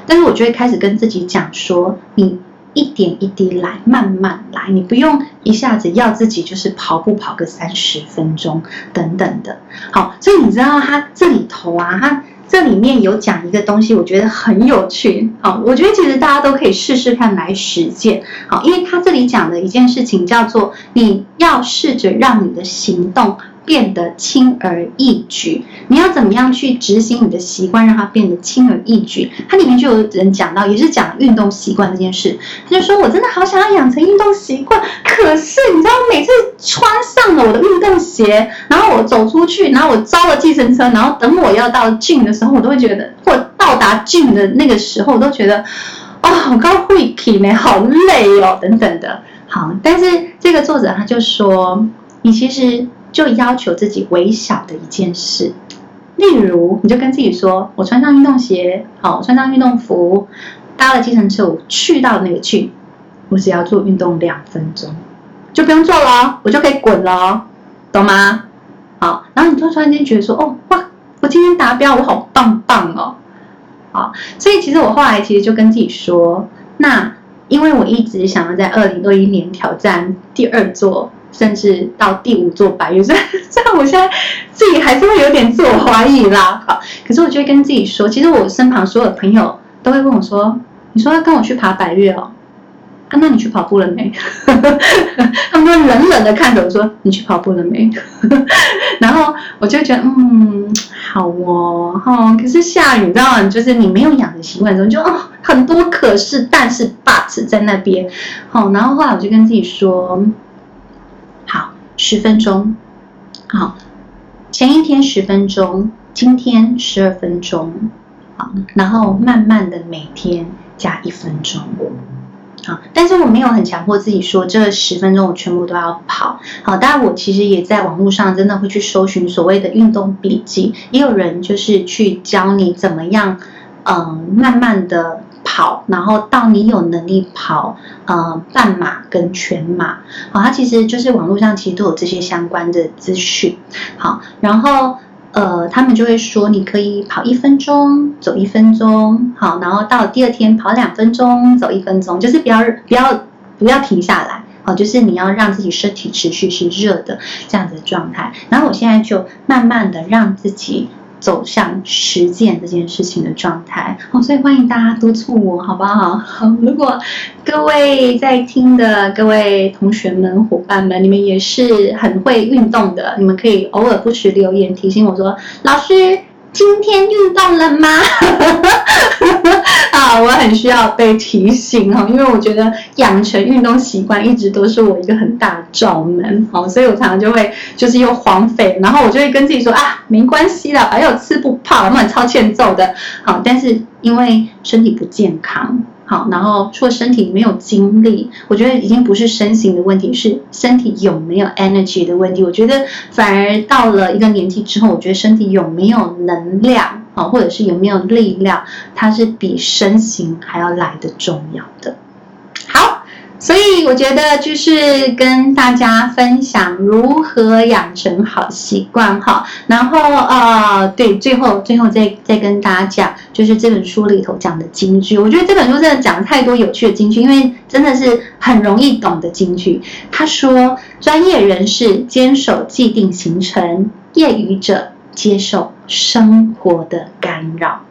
但是我就会开始跟自己讲说你。一点一滴来，慢慢来，你不用一下子要自己就是跑步跑个三十分钟等等的。好，所以你知道它这里头啊，它这里面有讲一个东西，我觉得很有趣。好，我觉得其实大家都可以试试看来实践。好，因为它这里讲的一件事情叫做你要试着让你的行动。变得轻而易举，你要怎么样去执行你的习惯，让它变得轻而易举？它里面就有人讲到，也是讲运动习惯这件事。他就说：“我真的好想要养成运动习惯，可是你知道，每次穿上了我的运动鞋，然后我走出去，然后我招了计程车，然后等我要到郡的时候，我都会觉得，或到达郡的那个时候，我都觉得，哦，好高会体呢，好累哦，等等的。好，但是这个作者他就说，你其实。就要求自己微小的一件事，例如，你就跟自己说：“我穿上运动鞋，好，穿上运动服，搭了计程车，我去到那个去，我只要做运动两分钟，就不用做了，我就可以滚了，懂吗？好，然后你就突然间觉得说：哦，哇，我今天达标，我好棒棒哦，好，所以其实我后来其实就跟自己说，那因为我一直想要在二零二一年挑战第二座。”甚至到第五座白月，虽 然虽然我现在自己还是会有点自我怀疑啦，好，可是我就会跟自己说，其实我身旁所有的朋友都会问我说：“你说要跟我去爬百岳哦？啊，那你去跑步了没？” 他们都冷冷的看着我说：“你去跑步了没？” 然后我就觉得嗯，好哦，哈，可是下雨，你知道吗？就是你没有养成习惯的时候，就哦很多可是，但是 but 在那边，好，然后后来我就跟自己说。十分钟，好，前一天十分钟，今天十二分钟，好，然后慢慢的每天加一分钟，好，但是我没有很强迫自己说这十分钟我全部都要跑，好，当然我其实也在网络上真的会去搜寻所谓的运动笔记，也有人就是去教你怎么样，嗯，慢慢的。跑，然后到你有能力跑，呃，半马跟全马，好，它其实就是网络上其实都有这些相关的资讯，好，然后呃，他们就会说你可以跑一分钟，走一分钟，好，然后到第二天跑两分钟，走一分钟，就是不要不要不要停下来，好，就是你要让自己身体持续是热的这样子的状态，然后我现在就慢慢的让自己。走向实践这件事情的状态，哦，所以欢迎大家督促我，好不好？好，如果各位在听的各位同学们、伙伴们，你们也是很会运动的，你们可以偶尔不时留言提醒我说，老师。今天运动了吗？啊，我很需要被提醒哈，因为我觉得养成运动习惯一直都是我一个很大的罩门，好，所以我常常就会就是又荒废，然后我就会跟自己说啊，没关系啦，反正我吃不胖，我很超欠揍的，好，但是因为身体不健康，好，然后说身体没有精力，我觉得已经不是身形的问题，是身体有没有 energy 的问题。我觉得反而到了一个年纪之后，我觉得身体有没有能量，啊，或者是有没有力量，它是比身形还要来得重要的。好。所以我觉得就是跟大家分享如何养成好习惯哈，然后呃对，最后最后再再跟大家讲，就是这本书里头讲的金句。我觉得这本书真的讲了太多有趣的金句，因为真的是很容易懂的金句。他说，专业人士坚守既定行程，业余者接受生活的干扰。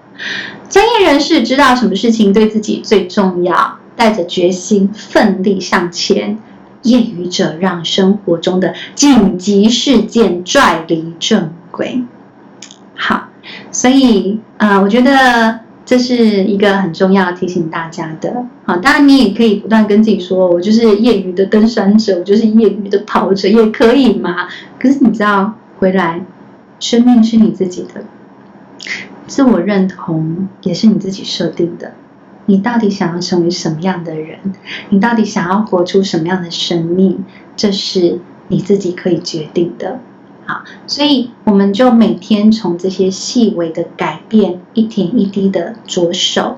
专业人士知道什么事情对自己最重要。带着决心奋力向前，业余者让生活中的紧急事件拽离正轨。好，所以啊、我觉得这是一个很重要提醒大家的。好，当然你也可以不断跟自己说，我就是业余的登山者，我就是业余的跑者，也可以嘛。可是你知道，回来，生命是你自己的，自我认同也是你自己设定的。你到底想要成为什么样的人？你到底想要活出什么样的生命？这是你自己可以决定的。好，所以我们就每天从这些细微的改变，一点一滴的着手。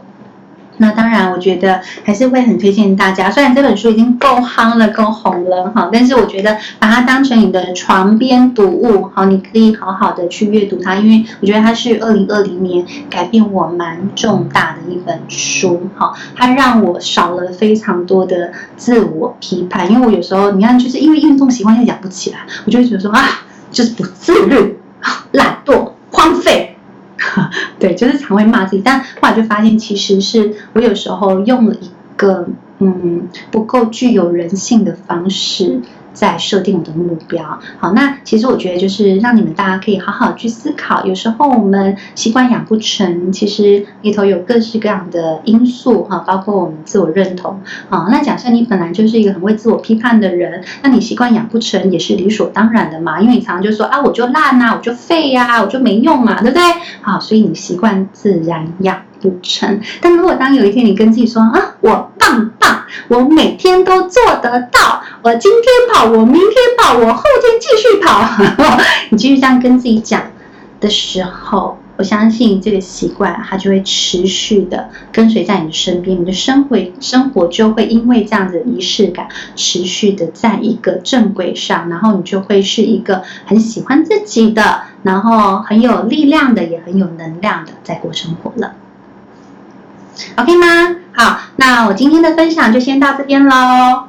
那当然，我觉得还是会很推荐大家。虽然这本书已经够夯了、够红了哈，但是我觉得把它当成你的床边读物，好，你可以好好的去阅读它。因为我觉得它是二零二零年改变我蛮重大的一本书，哈，它让我少了非常多的自我批判。因为我有时候你看，就是因为运动习惯又养不起来，我就会觉得说啊，就是不自律、懒惰、荒废。对，就是常会骂自己，但后来就发现，其实是我有时候用了一个嗯不够具有人性的方式。在设定我的目标。好，那其实我觉得就是让你们大家可以好好去思考。有时候我们习惯养不成，其实里头有各式各样的因素哈，包括我们自我认同。好，那假设你本来就是一个很会自我批判的人，那你习惯养不成也是理所当然的嘛。因为你常常就说啊，我就烂啊，我就废呀，我就没用嘛，对不对？好，所以你习惯自然养不成。但如果当有一天你跟自己说啊，我棒棒。我每天都做得到。我今天跑，我明天跑，我后天继续跑。你继续这样跟自己讲的时候，我相信这个习惯它就会持续的跟随在你的身边，你的生活生活就会因为这样子的仪式感，持续的在一个正轨上，然后你就会是一个很喜欢自己的，然后很有力量的，也很有能量的在过生活了。OK 吗？好，那我今天的分享就先到这边喽。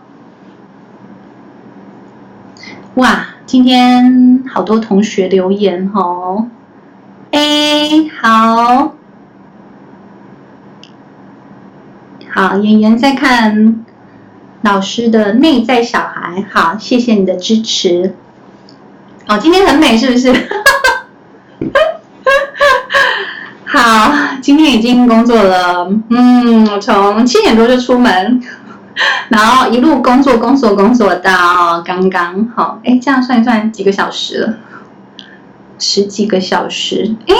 哇，今天好多同学留言哦。哎，好，好，妍妍在看老师的内在小孩，好，谢谢你的支持。哦，今天很美，是不是？好，今天已经工作了，嗯，我从七点多就出门，然后一路工作工作工作到刚刚好，哎，这样算一算几个小时了？十几个小时，哎，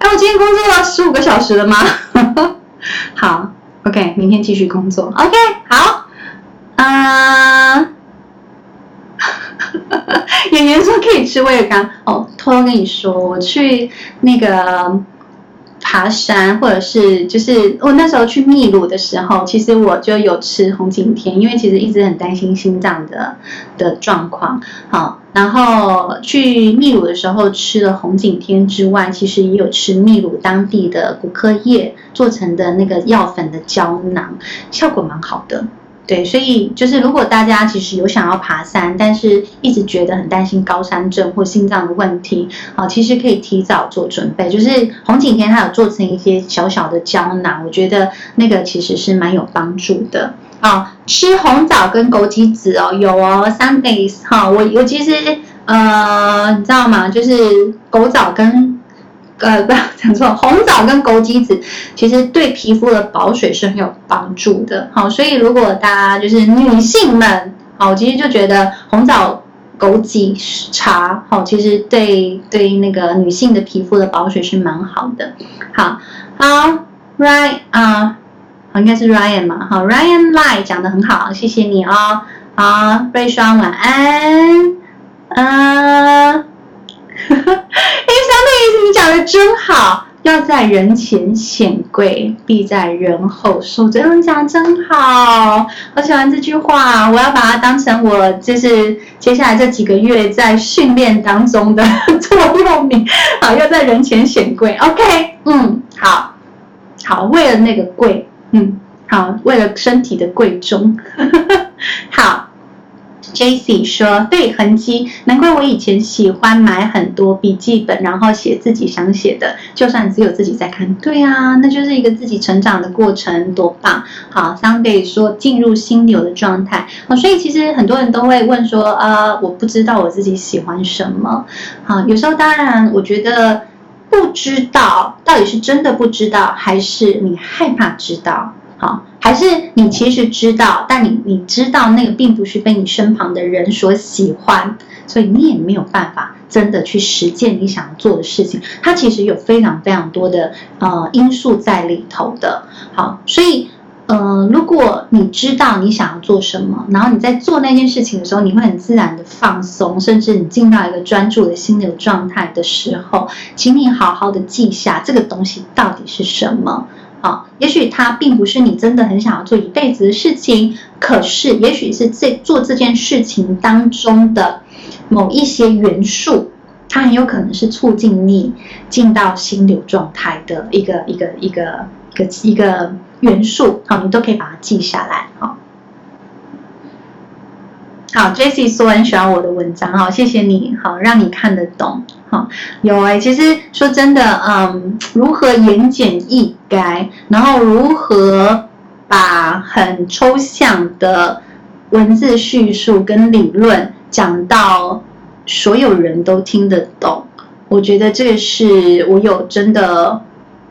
哎，我今天工作了十五个小时了吗？好，OK，明天继续工作，OK，好，啊、呃，演员说可以吃威尔刚，哦，偷偷跟你说，我去那个。爬山，或者是就是我那时候去秘鲁的时候，其实我就有吃红景天，因为其实一直很担心心脏的的状况。好，然后去秘鲁的时候吃了红景天之外，其实也有吃秘鲁当地的骨科叶做成的那个药粉的胶囊，效果蛮好的。对，所以就是如果大家其实有想要爬山，但是一直觉得很担心高山症或心脏的问题，啊，其实可以提早做准备。就是红景天它有做成一些小小的胶囊，我觉得那个其实是蛮有帮助的。啊，吃红枣跟枸杞子哦，有哦，Sundays 哈，我我其实呃，你知道吗？就是枸枣跟。呃，不要讲错，红枣跟枸杞子其实对皮肤的保水是很有帮助的。好，所以如果大家就是女性们，好，其实就觉得红枣枸杞茶，好，其实对对那个女性的皮肤的保水是蛮好的。好，好，right 啊，好，应该是 Ryan 嘛，好，Ryan Lie 讲得很好，谢谢你哦。好，瑞双晚安。嗯、uh, 哎，相对于你讲的真好。要在人前显贵，必在人后受尊重。这样讲真好，我喜欢这句话，我要把它当成我就是接下来这几个月在训练当中的座右铭。好，要在人前显贵。OK，嗯，好，好，为了那个贵，嗯，好，为了身体的贵重，好。J.C. 说：“对，痕迹，难怪我以前喜欢买很多笔记本，然后写自己想写的，就算只有自己在看。对啊，那就是一个自己成长的过程，多棒！好，Sunday 说进入心流的状态。好，所以其实很多人都会问说，呃，我不知道我自己喜欢什么。好，有时候当然，我觉得不知道到底是真的不知道，还是你害怕知道。”好，还是你其实知道，但你你知道那个并不是被你身旁的人所喜欢，所以你也没有办法真的去实践你想要做的事情。它其实有非常非常多的呃因素在里头的。好，所以呃，如果你知道你想要做什么，然后你在做那件事情的时候，你会很自然的放松，甚至你进到一个专注的心流状态的时候，请你好好的记下这个东西到底是什么。好，也许它并不是你真的很想要做一辈子的事情，可是也许是在做这件事情当中的某一些元素，它很有可能是促进你进到心流状态的一个一个一个一个一个元素。好，你都可以把它记下来。好。好，Jessie 说很喜欢我的文章，好，谢谢你，好，让你看得懂，好，有哎，其实说真的，嗯，如何言简意赅，然后如何把很抽象的文字叙述跟理论讲到所有人都听得懂，我觉得这个是我有真的。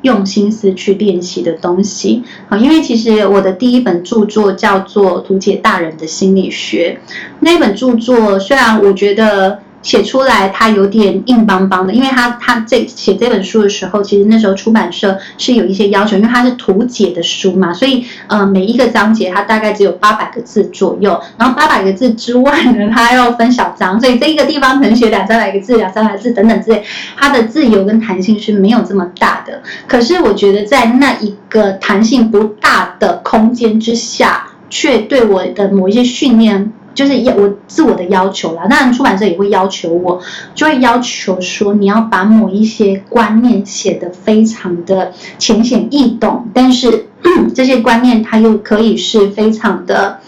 用心思去练习的东西，好，因为其实我的第一本著作叫做《图解大人的心理学》，那本著作虽然我觉得。写出来它有点硬邦邦的，因为他他这写这本书的时候，其实那时候出版社是有一些要求，因为它是图解的书嘛，所以呃每一个章节它大概只有八百个字左右，然后八百个字之外呢，它要分小章，所以这一个地方可能写两三百个字、两三百字等等之类，它的自由跟弹性是没有这么大的。可是我觉得在那一个弹性不大的空间之下，却对我的某一些训练。就是要我自我的要求啦，当然出版社也会要求我，就会要求说你要把某一些观念写得非常的浅显易懂，但是 这些观念它又可以是非常的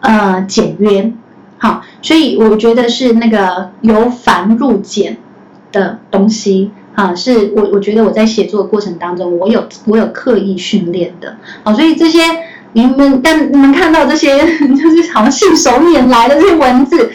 呃简约，好，所以我觉得是那个由繁入简的东西啊，是我我觉得我在写作的过程当中，我有我有刻意训练的，好，所以这些。你们但你们看到这些，就是好像信手拈来的这些文字，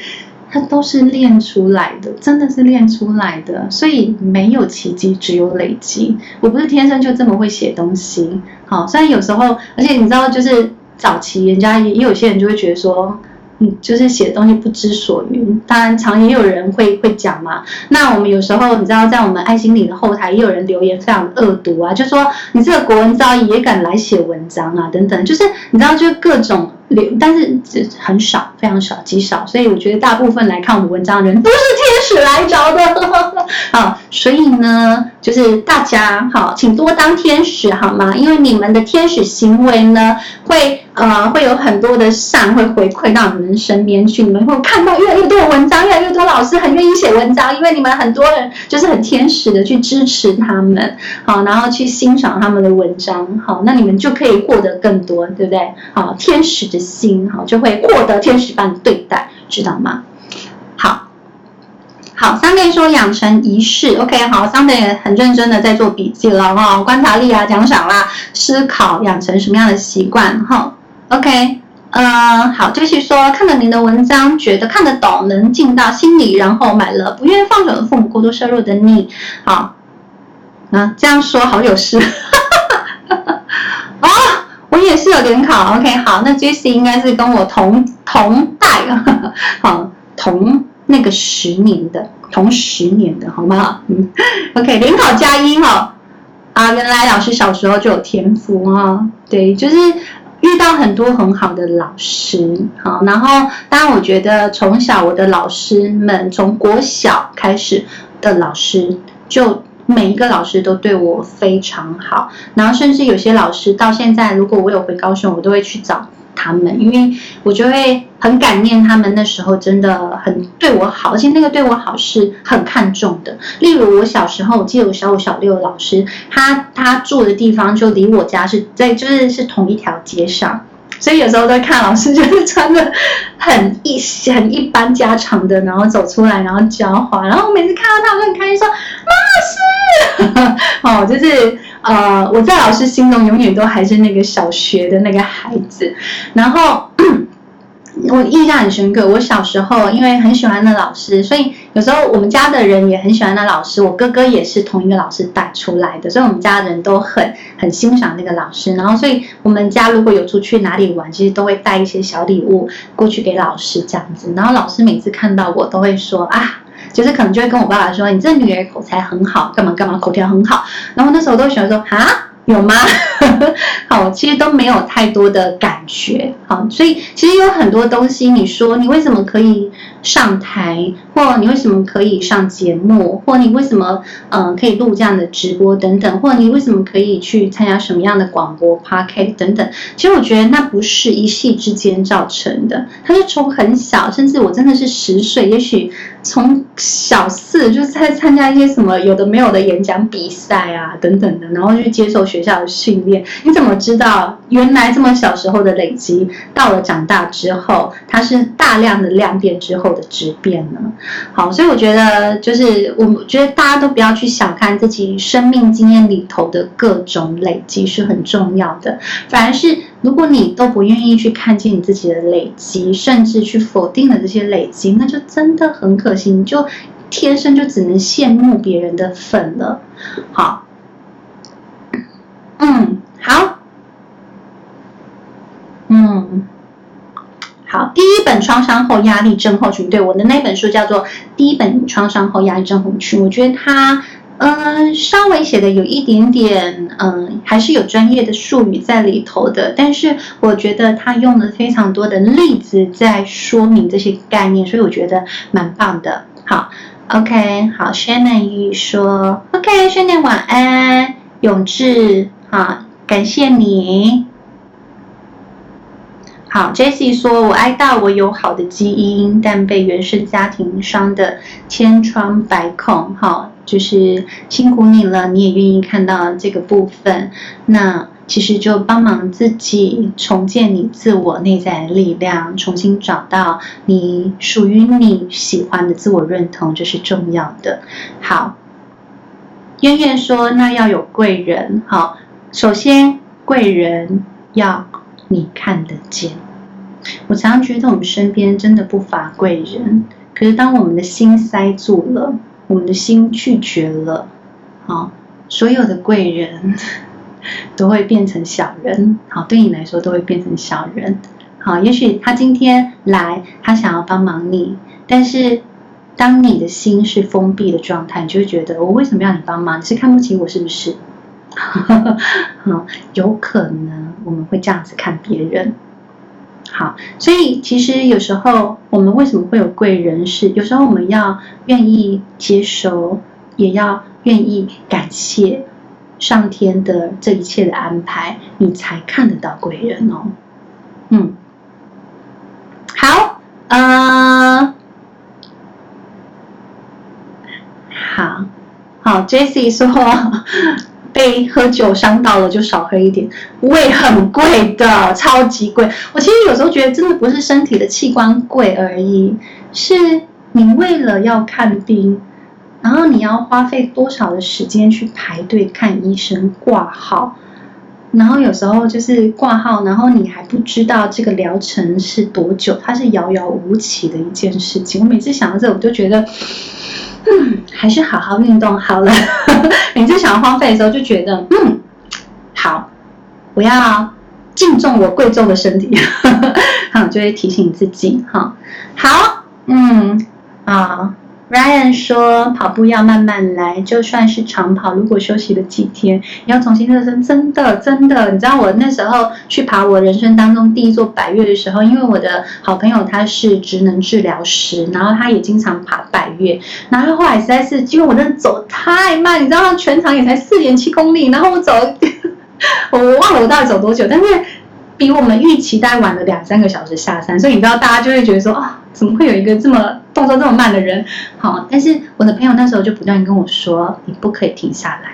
它都是练出来的，真的是练出来的。所以没有奇迹，只有累积。我不是天生就这么会写东西，好，虽然有时候，而且你知道，就是早期人家也有些人就会觉得说。嗯，就是写的东西不知所云，当然常也有人会会讲嘛。那我们有时候你知道，在我们爱心里的后台也有人留言非常恶毒啊，就说你这个国文造诣也敢来写文章啊，等等，就是你知道，就各种。但是很少，非常少，极少，所以我觉得大部分来看我们文章的人都是天使来着的，啊，所以呢，就是大家好，请多当天使好吗？因为你们的天使行为呢，会呃会有很多的善会回馈到你们身边去，你们会看到越来越多的文章，越来越多老师很愿意写文章，因为你们很多人就是很天使的去支持他们，好，然后去欣赏他们的文章，好，那你们就可以获得更多，对不对？好，天使的。心好，就会获得天使般的对待，知道吗？好，好，三妹说养成仪式，OK，好，三妹也很认真的在做笔记了哈，观察力啊，奖赏啦，思考养成什么样的习惯哈，OK，嗯，好，就是说看了您的文章，觉得看得懂，能进到心里，然后买了不愿放手的父母过度摄入的你，好，那这样说好有诗，啊。我我也是有点考，OK，好，那 Jessie 应该是跟我同同代啊，好，同那个十年的，同十年的，好吗？嗯，OK，联考加一哈，啊，原来老师小时候就有天赋啊，对，就是遇到很多很好的老师，好，然后当然我觉得从小我的老师们，从国小开始的老师，就每一个老师都对我非常好，然后甚至有些老师到现在，如果我有回高雄，我都会去找。他们，因为我就会很感念他们那时候真的很对我好，而且那个对我好是很看重的。例如我小时候，我记得我小五、小六的老师，他他住的地方就离我家是在就是是同一条街上，所以有时候在看老师就是穿的很一很一般家常的，然后走出来然后教话，然后我每次看到他，我都很开心说，马老师，哦，就是。呃，我在老师心中永远都还是那个小学的那个孩子，然后我印象很深刻。我小时候因为很喜欢那老师，所以有时候我们家的人也很喜欢那老师。我哥哥也是同一个老师带出来的，所以我们家人都很很欣赏那个老师。然后，所以我们家如果有出去哪里玩，其实都会带一些小礼物过去给老师这样子。然后老师每次看到我都会说啊。就是可能就会跟我爸爸说，你这女儿口才很好，干嘛干嘛，口条很好。然后那时候都喜欢说啊，有吗？好，其实都没有太多的感觉。好，所以其实有很多东西，你说你为什么可以上台，或你为什么可以上节目，或你为什么嗯、可以录这样的直播等等，或你为什么可以去参加什么样的广播 podcast 等等。其实我觉得那不是一夕之间造成的，它是从很小，甚至我真的是十岁，也许。从小四就是在参加一些什么有的没有的演讲比赛啊等等的，然后去接受学校的训练。你怎么知道原来这么小时候的累积，到了长大之后，它是大量的量变之后的质变呢？好，所以我觉得就是我觉得大家都不要去小看自己生命经验里头的各种累积是很重要的，反而是。如果你都不愿意去看见你自己的累积，甚至去否定了这些累积，那就真的很可惜，你就天生就只能羡慕别人的份了。好，嗯，好，嗯，好。第一本创伤后压力症候群，对，我的那本书叫做《第一本创伤后压力症候群》，我觉得它。嗯，稍微写的有一点点，嗯，还是有专业的术语在里头的。但是我觉得他用了非常多的例子在说明这些概念，所以我觉得蛮棒的。好，OK，好，Shannon 说，OK，Shannon 晚安，永志，好，感谢你。好，Jesse 说，我哀悼我有好的基因，但被原生家庭伤得千疮百孔。好。就是辛苦你了，你也愿意看到这个部分，那其实就帮忙自己重建你自我内在的力量，重新找到你属于你喜欢的自我认同，这是重要的。好，渊渊说，那要有贵人，好，首先贵人要你看得见。我常常觉得我们身边真的不乏贵人，可是当我们的心塞住了。我们的心拒绝了，好，所有的贵人 都会变成小人，好，对你来说都会变成小人，好，也许他今天来，他想要帮忙你，但是当你的心是封闭的状态，你就会觉得我为什么要你帮忙？你是看不起我是不是？好，有可能我们会这样子看别人。好，所以其实有时候我们为什么会有贵人？是有时候我们要愿意接收，也要愿意感谢上天的这一切的安排，你才看得到贵人哦。嗯，好，呃，好，好，Jessie 说。喝酒伤到了，就少喝一点。胃很贵的，超级贵。我其实有时候觉得，真的不是身体的器官贵而已，是你为了要看病，然后你要花费多少的时间去排队看医生挂号，然后有时候就是挂号，然后你还不知道这个疗程是多久，它是遥遥无期的一件事情。我每次想到这，我就觉得。嗯，还是好好运动好了。每次想要荒废的时候，就觉得嗯，好，我要敬重我贵重的身体，哈，就会提醒自己哈。好，嗯啊，Ryan 说跑步要慢慢来，就算是长跑，如果休息了几天，你要重新热身，真的真的。你知道我那时候去爬我人生当中第一座百岳的时候，因为我的好朋友他是职能治疗师，然后他也经常爬百岳，然后后来实在是因为我真的走太慢，你知道他全长也才四点七公里，然后我走，我忘了我到底走多久，但是比我们预期待晚了两三个小时下山，所以你知道大家就会觉得说啊。怎么会有一个这么动作这么慢的人？好，但是我的朋友那时候就不断跟我说，你不可以停下来，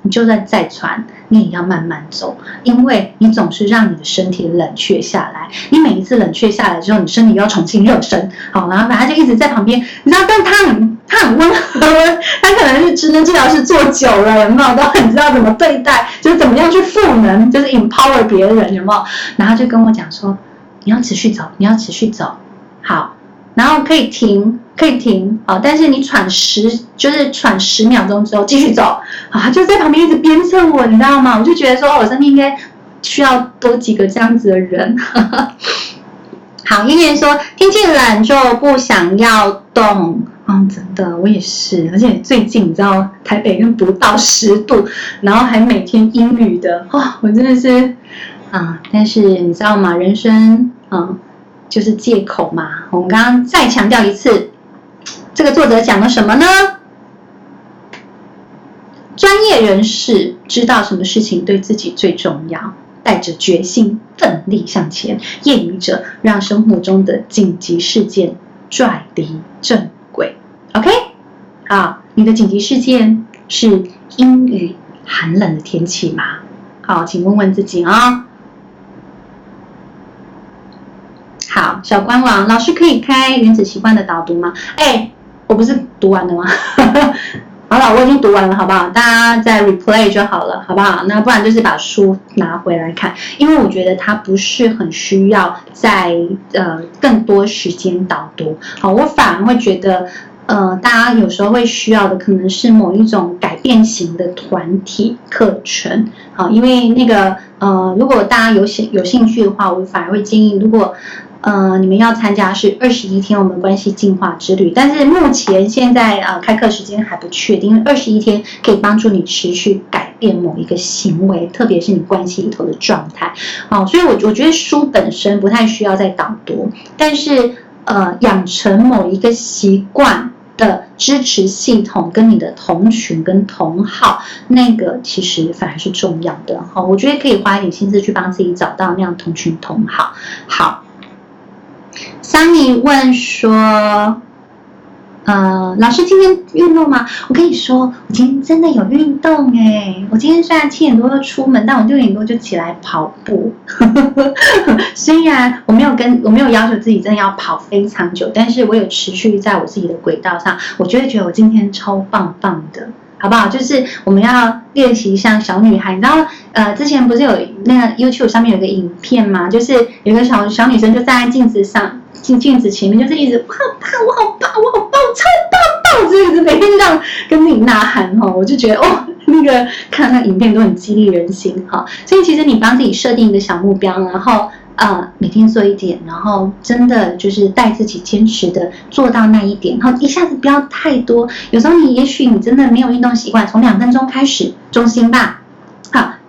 你就算再喘，你也要慢慢走，因为你总是让你的身体冷却下来。你每一次冷却下来之后，你身体要重新热身。好，然后他就一直在旁边，你知道，但他很他很温和，他可能是职能治疗师做久了，有没有都很知道怎么对待，就是怎么样去赋能，就是 empower 别人，有没有？然后就跟我讲说，你要持续走，你要持续走。好，然后可以停，可以停，好，但是你喘十，就是喘十秒钟之后继续走，啊，就在旁边一直鞭策我，你知道吗？我就觉得说，我身边应该需要多几个这样子的人。好，一年说天气冷就不想要动，嗯，真的，我也是，而且最近你知道台北又不到十度，然后还每天阴雨的，哇、哦，我真的是啊，但是你知道吗？人生，嗯。就是借口嘛。我们刚刚再强调一次，这个作者讲了什么呢？专业人士知道什么事情对自己最重要，带着决心奋力向前；业余者让生活中的紧急事件拽离正轨。OK，好，你的紧急事件是阴雨寒冷的天气吗？好，请问问自己啊、哦。小官网老师可以开原子习惯的导读吗？哎，我不是读完了吗？好了，我已经读完了，好不好？大家再 replay 就好了，好不好？那不然就是把书拿回来看，因为我觉得它不是很需要在呃更多时间导读。好，我反而会觉得，呃，大家有时候会需要的可能是某一种改变型的团体课程。好，因为那个呃，如果大家有兴有兴趣的话，我反而会建议，如果呃，你们要参加是二十一天我们关系进化之旅，但是目前现在呃开课时间还不确定，因为二十一天可以帮助你持续改变某一个行为，特别是你关系里头的状态。好，所以我我觉得书本身不太需要再导读，但是呃养成某一个习惯的支持系统跟你的同群跟同好，那个其实反而是重要的。哈，我觉得可以花一点心思去帮自己找到那样同群同好。好。Sunny 问说：“呃，老师今天运动吗？我跟你说，我今天真的有运动哎！我今天虽然七点多就出门，但我六点多就起来跑步。虽然我没有跟我没有要求自己真的要跑非常久，但是我有持续在我自己的轨道上，我就会觉得我今天超棒棒的。”好不好？就是我们要练习像小女孩，你知道，呃，之前不是有那个 YouTube 上面有个影片吗？就是有个小小女生就站在镜子上，镜镜子前面，就是一直我好棒，我好棒，我好棒，超棒棒，这个每天这样跟自己呐喊哈，我就觉得哦，那个看那影片都很激励人心哈。所以其实你帮自己设定一个小目标，然后。呃，每天做一点，然后真的就是带自己坚持的做到那一点，然后一下子不要太多。有时候你也许你真的没有运动习惯，从两分钟开始，中心吧。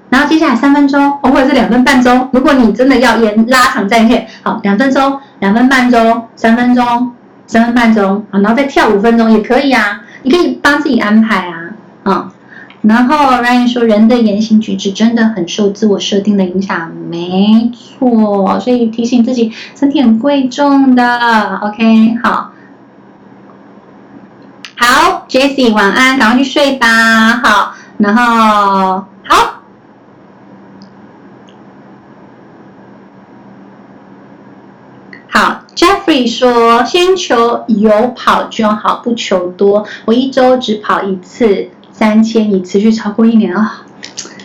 然后接下来三分钟，或者是两分半钟。如果你真的要延拉长战线，好，两分钟、两分半钟、三分钟、三分半钟，好，然后再跳五分钟也可以啊。你可以帮自己安排啊，啊。然后 Ryan 说，人的言行举止真的很受自我设定的影响，没错，所以提醒自己身体很贵重的。OK，好，好，Jessie 晚安，赶快去睡吧。好，然后好，好，Jeffrey 说，先求有跑就好，不求多。我一周只跑一次。三千已持续超过一年啊、哦，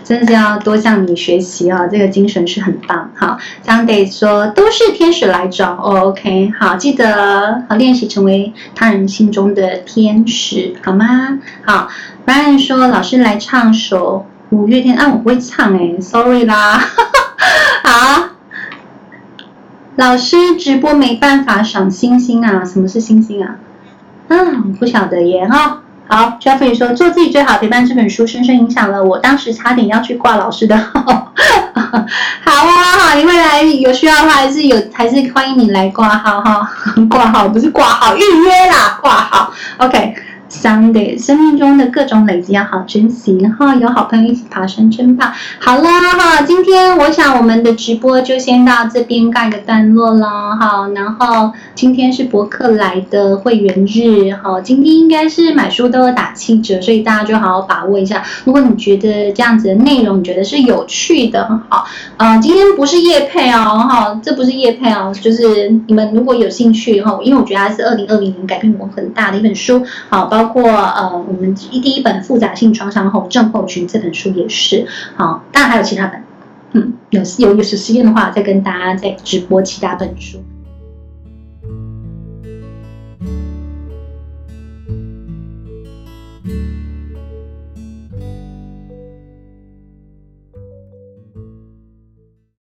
真的是要多向你学习啊、哦！这个精神是很棒。好，Sunday 说都是天使来找。哦、OK，好，记得好练习成为他人心中的天使，好吗？好，Brian 说老师来唱首五月天，啊，我不会唱哎，Sorry 啦。好，老师直播没办法赏星星啊？什么是星星啊？嗯，不晓得耶哈。好，Jeffrey 说做自己最好陪伴这本书深深影响了我，当时差点要去挂老师的号。好啊，好，你未来有需要的话，还是有，还是欢迎你来挂号哈，挂号不是挂号，预约啦，挂号，OK。Sunday，生命中的各种累积要好珍惜，然后有好朋友一起爬山真棒。好了哈，今天我想我们的直播就先到这边告一个段落了哈。然后今天是博客来的会员日哈，今天应该是买书都有打七折，所以大家就好好把握一下。如果你觉得这样子的内容你觉得是有趣的，很好。今天不是夜配哦哈，这不是夜配哦，就是你们如果有兴趣哈，因为我觉得它是二零二零年改变我很大的一本书，好。包括呃，我们一第一本复杂性创伤后症候群这本书也是好，当然还有其他本，嗯，有有有时间的话再跟大家再直播其他本书。